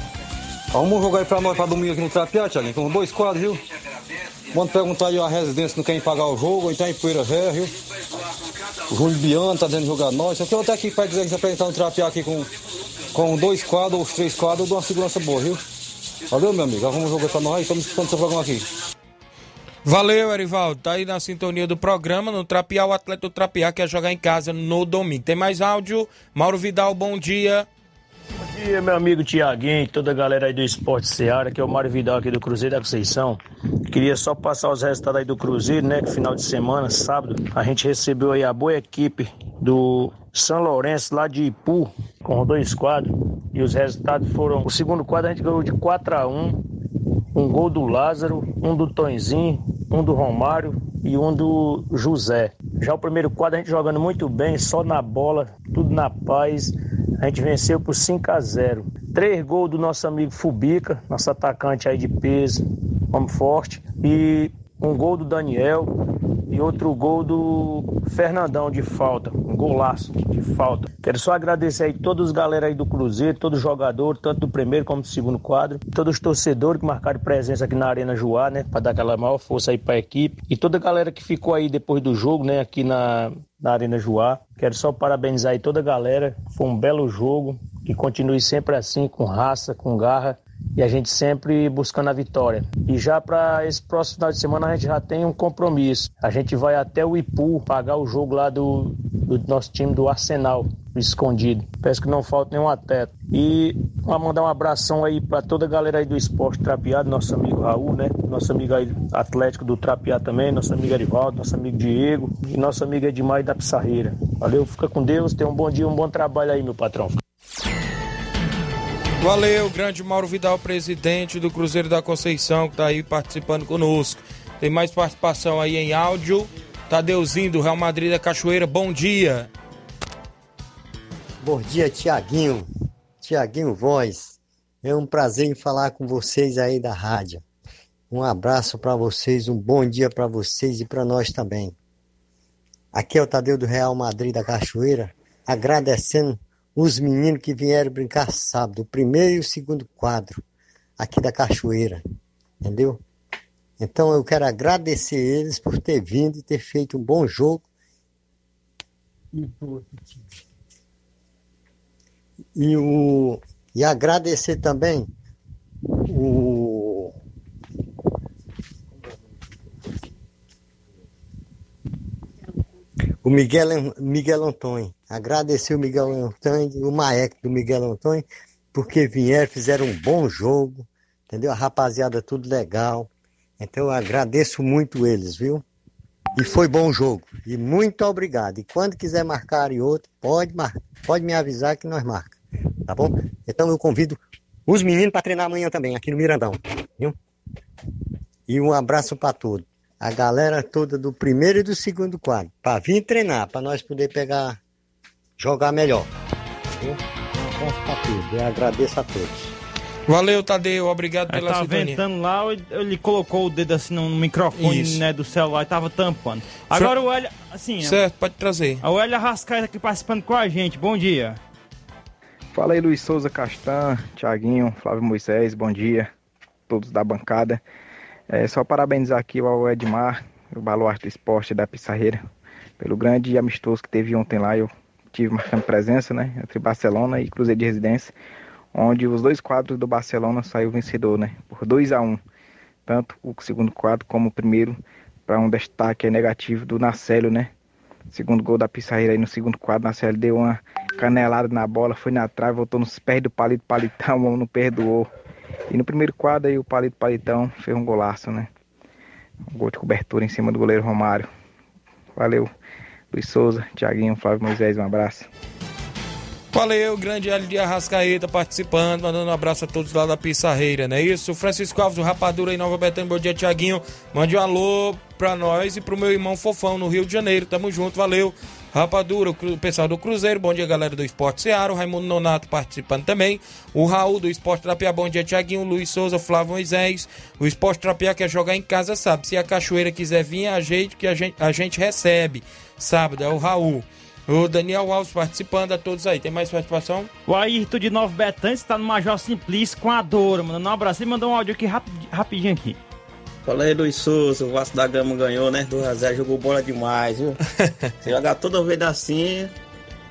Vamos jogar aí pra nós pra domingo aqui no Trapiá, Thiaguinho, com dois quadros, viu? Vamos perguntar aí a residência não quer pagar o jogo, então em Poeira Ré, viu? O Júlio Biano tá dizendo jogar nós. Que eu até aqui pra dizer que se apresentar no Trapiá aqui com, com dois quadros ou três quadros, eu dou uma segurança boa, viu? Valeu, meu amigo. Vamos jogar pra nós, estamos escutando seu programa aqui. Valeu, Erivaldo. Tá aí na sintonia do programa, no Trapiá, o atleta do Trapiá quer jogar em casa no domingo. Tem mais áudio? Mauro Vidal, bom dia. Dia, meu amigo Tiaguinho, toda a galera aí do Esporte Seara, que é o Mário Vidal aqui do Cruzeiro da Conceição. Queria só passar os resultados aí do Cruzeiro, né? Que final de semana, sábado, a gente recebeu aí a boa equipe do São Lourenço lá de Ipu, com dois quadros. E os resultados foram: o segundo quadro a gente ganhou de 4 a 1 um gol do Lázaro, um do Tonzinho, um do Romário e um do José. Já o primeiro quadro a gente jogando muito bem, só na bola, tudo na paz. A gente venceu por 5 a 0. Três gols do nosso amigo Fubica, nosso atacante aí de peso, homem forte, e um gol do Daniel e outro gol do Fernandão de falta, um golaço de falta. Quero só agradecer aí todos os galera aí do Cruzeiro, todos os jogadores, tanto do primeiro como do segundo quadro, todos os torcedores que marcaram presença aqui na Arena Joá, né, para dar aquela maior força aí para a equipe. E toda a galera que ficou aí depois do jogo, né, aqui na, na Arena Joá. Quero só parabenizar aí toda a galera, foi um belo jogo, que continue sempre assim, com raça, com garra e a gente sempre buscando a vitória. E já para esse próximo final de semana a gente já tem um compromisso. A gente vai até o Ipu pagar o jogo lá do, do nosso time do Arsenal, escondido. Peço que não falte nenhum atleta. E vou mandar um abração aí para toda a galera aí do esporte trapeado, nosso amigo Raul, né? Nosso amigo aí atlético do trapeado também, nosso amigo Arivaldo, nosso amigo Diego e nosso amigo Edmar da Pissarreira. Valeu, fica com Deus, tenha um bom dia, um bom trabalho aí, meu patrão. Valeu, grande Mauro Vidal, presidente do Cruzeiro da Conceição, que está aí participando conosco. Tem mais participação aí em áudio. Tadeuzinho do Real Madrid da Cachoeira, bom dia. Bom dia, Tiaguinho. Tiaguinho Voz. É um prazer em falar com vocês aí da rádio. Um abraço para vocês, um bom dia para vocês e para nós também. Aqui é o Tadeu do Real Madrid da Cachoeira, agradecendo os meninos que vieram brincar sábado, o primeiro e o segundo quadro aqui da Cachoeira, entendeu? Então eu quero agradecer eles por ter vindo e ter feito um bom jogo. E, o, e agradecer também o, o Miguel, Miguel Antônio. Agradecer o Miguel Antônio o Maek do Miguel Antônio, porque vieram, fizeram um bom jogo, entendeu? A rapaziada tudo legal. Então eu agradeço muito eles, viu? E foi bom jogo. E muito obrigado. E quando quiser marcar e outro, pode, mar... pode me avisar que nós marcamos. Tá bom? Então eu convido os meninos para treinar amanhã também, aqui no Mirandão. Viu? E um abraço para todos. A galera toda do primeiro e do segundo quadro. Para vir treinar, para nós poder pegar, jogar melhor. Viu? Para todos. Eu agradeço a todos. Valeu, Tadeu. Obrigado Aí pela tava sintonia. ventando lá, ele colocou o dedo assim no microfone Isso. né, do celular e tava tampando. Agora o Hélio, assim... Certo, pode trazer. O Hélio Arrascaeta aqui participando com a gente. Bom dia. Fala aí, Luiz Souza Castan, Thiaguinho, Flávio Moisés, bom dia, todos da bancada. É só parabenizar aqui ao Edmar, o baluarte do esporte da Pissarreira, pelo grande amistoso que teve ontem lá. Eu tive marcando presença, né, entre Barcelona e Cruzeiro de Residência, onde os dois quadros do Barcelona saiu vencedor, né? Por 2 a 1 Tanto o segundo quadro como o primeiro, para um destaque negativo do Narcélio, né? Segundo gol da Pissarreira aí no segundo quadro, Narcélio deu uma canelada na bola, foi na trave, voltou nos pés do Palito Palitão, não perdoou. E no primeiro quadro aí o Palito Palitão fez um golaço, né? Um gol de cobertura em cima do goleiro Romário. Valeu, Luiz Souza, Thiaguinho, Flávio Moisés, um abraço. Valeu, grande Hélio de Arrascaeta participando, mandando um abraço a todos lá da Pissarreira, não é isso? Francisco Alves, do Rapadura em Nova Betânia, bom dia, Tiaguinho. Mande um alô pra nós e pro meu irmão Fofão no Rio de Janeiro, tamo junto, valeu. Rapadura, o pessoal do Cruzeiro, bom dia, galera do Esporte Seara, o Raimundo Nonato participando também, o Raul do Esporte Trapiá, bom dia, Tiaguinho, Luiz Souza, Flávio Moisés, o Esporte Trapiá quer jogar em casa, sabe, se a Cachoeira quiser vir, a gente que a gente, a gente recebe, sábado, é o Raul. O Daniel Alves participando, a todos aí. Tem mais participação? O Ayrton de Novo Betânia está no Major Simplício com a Dora, mano. Um abraço e mandou um áudio aqui rapidinho aqui. Fala aí, Luiz Souza. O Vasco da Gama ganhou, né? 2x0, jogou bola demais, viu? Se jogar toda vez assim.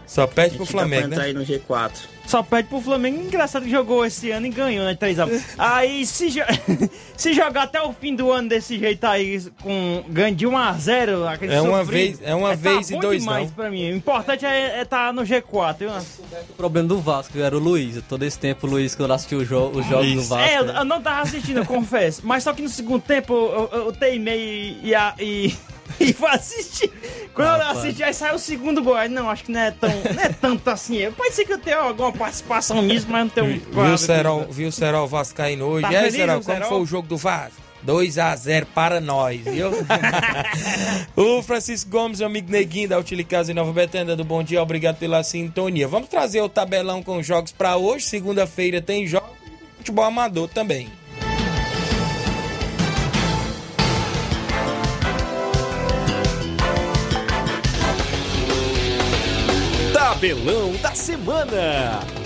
Só pede pro Flamengo, né? aí no G4. Só perde pro Flamengo. Engraçado que jogou esse ano e ganhou, né? 3x1. aí, se, jo... se jogar até o fim do ano desse jeito aí, com ganho de 1x0, aquele É uma sofrido, vez, é uma é, vez tá e dois demais não. pra mim. O importante é estar tá no G4. Viu? O problema do Vasco era o Luiz. Todo esse tempo, o Luiz, quando assistiu o jo os jogos do Vasco. É, eu, né? eu não tava assistindo, eu confesso. Mas só que no segundo tempo eu, eu, eu teimei e, a- e, e fui assistir. Quando eu Rapaz. assisti, aí saiu o segundo gol. Aí, não, acho que não é, tão, não é tanto assim. Pode ser que eu tenha alguma participação nisso, mas não tenho. Viu o Serol, viu o Serol Vascaíno hoje? Tá e aí, feliz, Serol, como foi o jogo do Vasco? 2x0 para nós, viu? o Francisco Gomes, meu amigo Neguinho da Utilicasa em Nova Betânia, do Bom Dia, obrigado pela sintonia. Vamos trazer o tabelão com jogos para hoje. Segunda-feira tem jogos de futebol amador também. Tabelão da semana.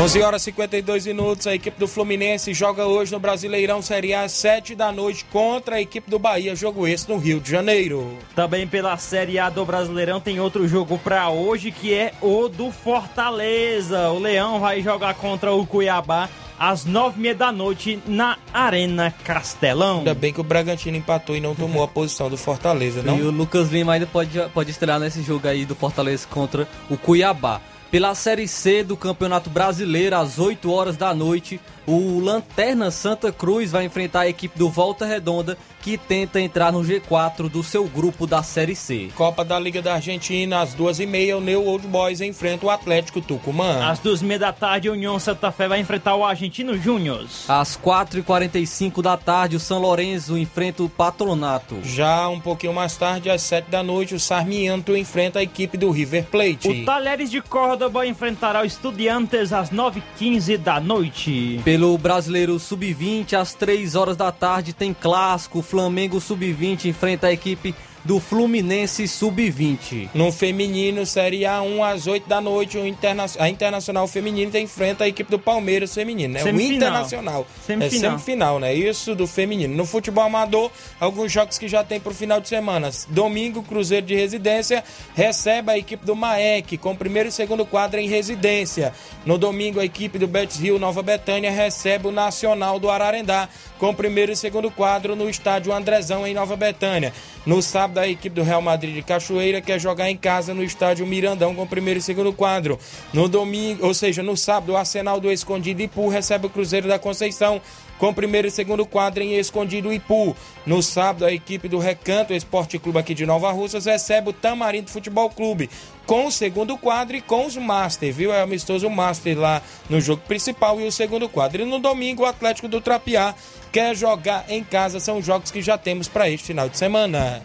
Onze horas e 52 minutos, a equipe do Fluminense joga hoje no Brasileirão Série A às 7 da noite contra a equipe do Bahia, jogo esse no Rio de Janeiro. Também pela Série A do Brasileirão tem outro jogo pra hoje que é o do Fortaleza. O Leão vai jogar contra o Cuiabá às nove e meia da noite na Arena Castelão. Ainda bem que o Bragantino empatou e não tomou a posição do Fortaleza, não? E o Lucas Lima ainda pode, pode estrear nesse jogo aí do Fortaleza contra o Cuiabá. Pela Série C do Campeonato Brasileiro, às 8 horas da noite, o Lanterna Santa Cruz vai enfrentar a equipe do Volta Redonda, que tenta entrar no G4 do seu grupo da Série C. Copa da Liga da Argentina, às duas e meia, o New Old Boys enfrenta o Atlético Tucumã. Às duas e meia da tarde, a União Santa Fé vai enfrentar o Argentino Júnior. Às 4h45 da tarde, o São Lourenço enfrenta o Patronato. Já um pouquinho mais tarde, às sete da noite, o Sarmiento enfrenta a equipe do River Plate. O Talheres de Córdoba enfrentará o Estudiantes às 9h15 da noite. Pelo Brasileiro Sub-20, às 3 horas da tarde, tem clássico. Flamengo Sub-20 enfrenta a equipe do Fluminense Sub-20. No feminino, Série A1, às 8 da noite, o interna... a Internacional Feminino enfrenta a equipe do Palmeiras Feminino, né? O. Internacional. Semifinal. É semifinal, né? Isso do feminino. No futebol amador, alguns jogos que já tem pro final de semana. Domingo, Cruzeiro de Residência recebe a equipe do Maek, com primeiro e segundo quadro em residência. No domingo, a equipe do Betis Rio Nova Betânia recebe o Nacional do Ararendá, com primeiro e segundo quadro no estádio Andrezão, em Nova Betânia. No sábado, a equipe do Real Madrid de Cachoeira quer jogar em casa no estádio Mirandão com primeiro e segundo quadro. No domingo, ou seja, no sábado, o Arsenal do Escondido Ipu recebe o Cruzeiro da Conceição com primeiro e segundo quadro em Escondido Ipu. No sábado, a equipe do Recanto Esporte Clube aqui de Nova Russas recebe o Tamarindo Futebol Clube com o segundo quadro e com os Master, viu? É amistoso Master lá no jogo principal e o segundo quadro. E no domingo, o Atlético do Trapiá quer jogar em casa. São jogos que já temos para este final de semana.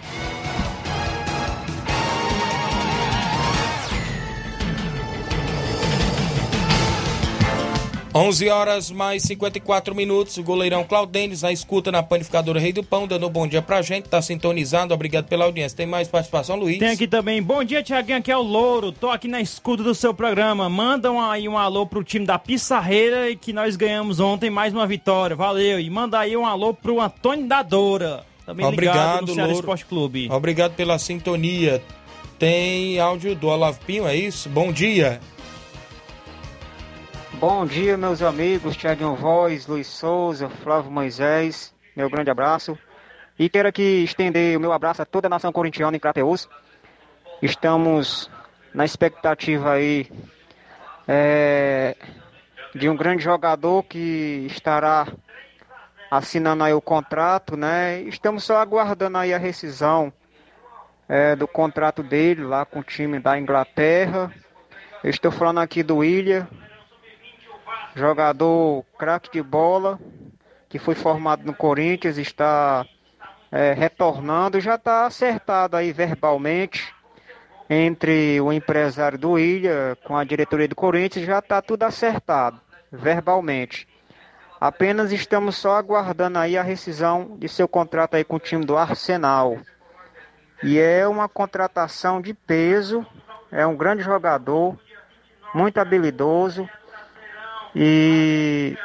11 horas mais 54 minutos. O goleirão Claudênis na escuta na panificadora Rei do Pão, dando um bom dia pra gente. Tá sintonizado. Obrigado pela audiência. Tem mais participação, Luiz? Tem aqui também. Bom dia, Tiaguinho. Aqui é o Louro. Tô aqui na escuta do seu programa. Mandam aí um alô pro time da Pissarreira e que nós ganhamos ontem mais uma vitória. Valeu. E manda aí um alô pro Antônio da Doura. Também ligado Obrigado, no Ceará Louro. Esporte Clube. Obrigado pela sintonia. Tem áudio do Olavo Pinho, é isso? Bom dia. Bom dia, meus amigos, Thiaguinho Voz, Luiz Souza, Flávio Moisés, meu grande abraço. E quero aqui estender o meu abraço a toda a nação corintiana em Crateus. Estamos na expectativa aí é, de um grande jogador que estará assinando aí o contrato, né? Estamos só aguardando aí a rescisão é, do contrato dele lá com o time da Inglaterra. Eu estou falando aqui do William, jogador craque de bola, que foi formado no Corinthians, está é, retornando, já está acertado aí verbalmente entre o empresário do Ilha com a diretoria do Corinthians, já está tudo acertado verbalmente. Apenas estamos só aguardando aí a rescisão de seu contrato aí com o time do Arsenal. E é uma contratação de peso, é um grande jogador, muito habilidoso. E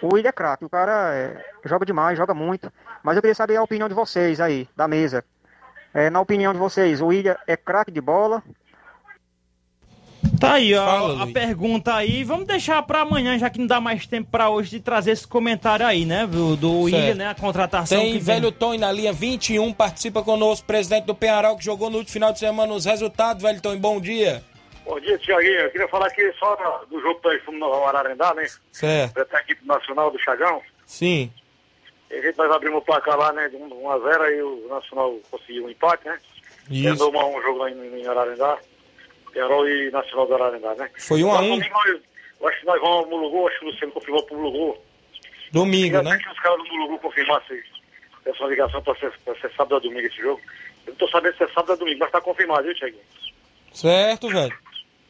o William é craque, o cara é, joga demais, joga muito. Mas eu queria saber a opinião de vocês aí, da mesa. É, na opinião de vocês, o William é craque de bola? Tá aí, ó, Fala, a pergunta aí. Vamos deixar pra amanhã, já que não dá mais tempo pra hoje, de trazer esse comentário aí, né? Do, do William, né? A contratação Tem que velho Tom na linha 21, participa conosco, presidente do Penharol, que jogou no último final de semana os resultados. Velho Tom, bom dia. Bom dia, Tiaguinho. Eu queria falar aqui só do jogo fomos no Ararendá, né? Certo. Da equipe nacional do Chagão. Sim. E a gente, nós abrimos o placar lá, né? De 1 a 0 aí o Nacional conseguiu um empate, né? Isso. Uma, um jogo lá em, em Ararendá. Penharol e Nacional do Ararendá, né? Foi um a um. nós- Eu acho que nós vamos ao Mulugu, acho que o Luciano confirmou pro Mulugu. Domingo, né? que os caras do Mulugu confirmassem essa ligação pra ser, pra ser sábado ou domingo esse jogo. Eu não tô sabendo se é sábado ou domingo, mas tá confirmado, viu, Tiaguinho? Certo, velho.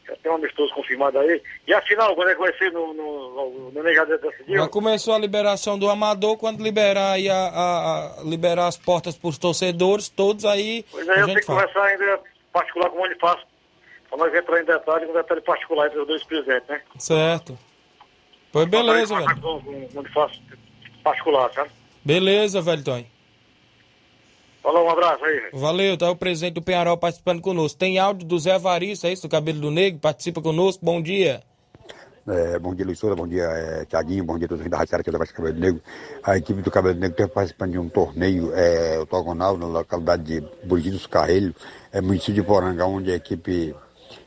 Já tem um amistoso confirmado aí. E a final, quando é que vai ser no, no, no, no já decidiu? Já começou a liberação do amador, quando liberar aí a, a- a- liberar as portas para os torcedores, todos aí Pois aí a eu tenho que conversar ainda particular com o Bonifácio. Pra nós entrar em detalhe, com detalhe particular entre os dois presidentes, né? Certo. Pois beleza, velho. Com, com Bonifácio particular, sabe? Beleza, velho Tom. Falou, um abraço aí. Valeu, tá o presidente do Penharol participando conosco. Tem áudio do Zé Evaristo, é isso, do Cabelo do Negro, participa conosco. Bom dia. É, bom dia, Luiz Souza, bom dia, é, Tiaguinho, bom dia a todos da Rádio que é o Levante Cabelo Negro. A equipe do Cabelo Negro esteve participando de um torneio é, otogonal na localidade de Buriti dos Carreiros, é, município de Poranga, onde a equipe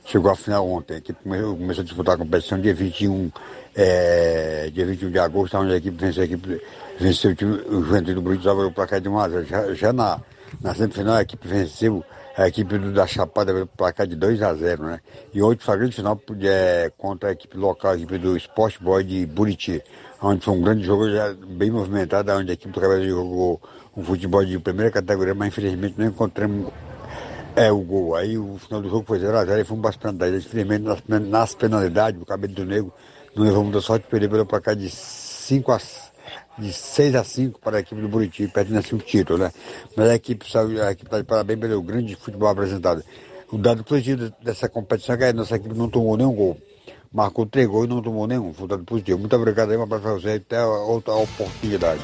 chegou à final ontem. A equipe começou, começou a disputar a competição dia 21, é, dia 21 de agosto, onde a equipe venceu, a equipe venceu o, time, o Juventude do Buriti, o placar de 1 a 0. Já, já na, na semifinal a equipe venceu a equipe da Chapada pelo placar de 2 a 0, né? E hoje foi a grande final é, contra a equipe local, a equipe do Sport Boy de Buriti, onde foi um grande jogo já bem movimentado, onde a equipe do Cabelo jogou um futebol de primeira categoria, mas infelizmente não encontramos é, o gol. Aí o final do jogo foi 0x0 e fomos para as penalidades. Infelizmente nas, nas penalidades, o Cabelo do Negro não levou muita sorte, perdeu pelo placar de 5 a de 6 a 5 para a equipe do Buriti, perdendo assim o título, né? Mas a equipe saiu, a equipe está de parabéns pelo grande futebol apresentado. O dado positivo dessa competição é que a nossa equipe não tomou nenhum gol. Marcou três gols e não tomou nenhum. Foi um dado positivo. Muito obrigado aí, um abraço para você até outra oportunidade.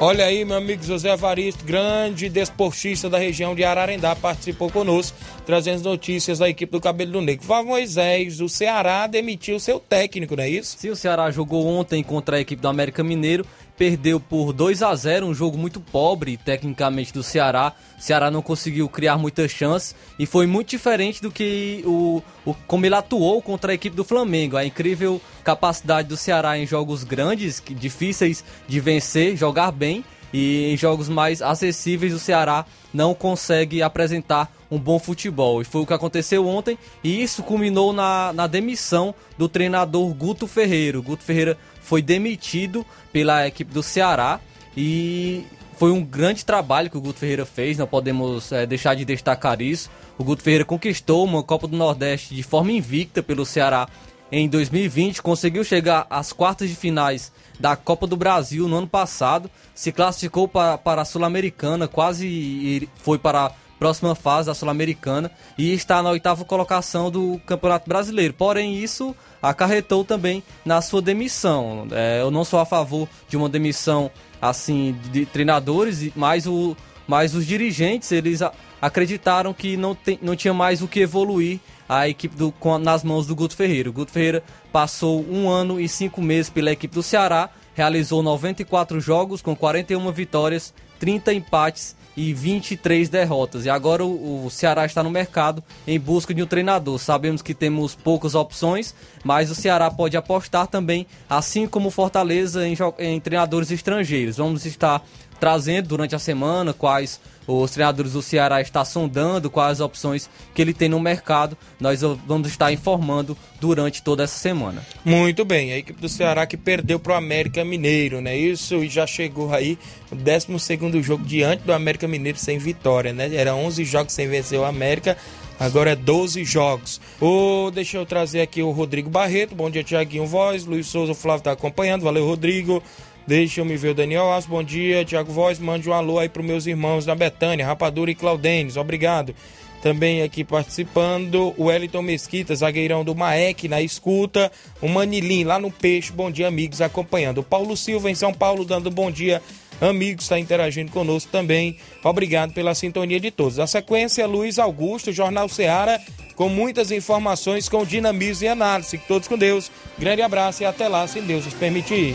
Olha aí, meu amigo José Evaristo, grande desportista da região de Ararendá, participou conosco, trazendo notícias da equipe do Cabelo do Negro. Val Moisés, o Ceará demitiu seu técnico, não é isso? Sim, o Ceará jogou ontem contra a equipe do América Mineiro, perdeu por 2 a 0 um jogo muito pobre tecnicamente do Ceará. O Ceará não conseguiu criar muitas chances e foi muito diferente do que o, o como ele atuou contra a equipe do Flamengo. A incrível capacidade do Ceará em jogos grandes, difíceis de vencer, jogar bem e em jogos mais acessíveis o Ceará não consegue apresentar um bom futebol. E foi o que aconteceu ontem e isso culminou na, na demissão do treinador Guto Ferreira. Guto Ferreira foi demitido pela equipe do Ceará e foi um grande trabalho que o Guto Ferreira fez, não podemos eh, deixar de destacar isso. O Guto Ferreira conquistou uma Copa do Nordeste de forma invicta pelo Ceará em 2020, conseguiu chegar às quartas de finais da Copa do Brasil no ano passado, se classificou para, para a Sul-Americana, quase foi para próxima fase da Sul-Americana e está na oitava colocação do Campeonato Brasileiro. Porém, isso acarretou também na sua demissão. É, eu não sou a favor de uma demissão assim de treinadores, mas, o, mas os dirigentes eles acreditaram que não, tem, não tinha mais o que evoluir a equipe do, com, nas mãos do Guto Ferreira. O Guto Ferreira passou um ano e cinco meses pela equipe do Ceará, realizou 94 jogos com 41 vitórias, 30 empates e 23 derrotas. E agora o, o, Ceará está no mercado em busca de um treinador. Sabemos que temos poucas opções, mas o Ceará pode apostar também, assim como Fortaleza, em, em treinadores estrangeiros. Vamos estar trazendo durante a semana quais os treinadores do Ceará está sondando quais opções que ele tem no mercado. Nós vamos estar informando durante toda essa semana. Muito bem, a equipe do Ceará que perdeu para o América Mineiro, né? Isso e já chegou aí o 12 jogo diante do América Mineiro sem vitória, né? Era 11 jogos sem vencer o América. Agora é 12 jogos. Oh, deixa eu trazer aqui o Rodrigo Barreto. Bom dia, Tiaguinho Voz. Luiz Souza, o Flávio está acompanhando. Valeu, Rodrigo. Deixa eu me ver Daniel Alves, bom dia. Tiago Voz, mande um alô aí para meus irmãos da Betânia, Rapadura e Claudenes, obrigado. Também aqui participando, o Wellington Mesquita, zagueirão do Maek, na escuta. O Manilim, lá no Peixe, bom dia, amigos, acompanhando. O Paulo Silva, em São Paulo, dando bom dia, amigos, está interagindo conosco também. Obrigado pela sintonia de todos. Na sequência, Luiz Augusto, Jornal Seara, com muitas informações, com dinamismo e análise. Todos com Deus. Grande abraço e até lá, se Deus nos permitir.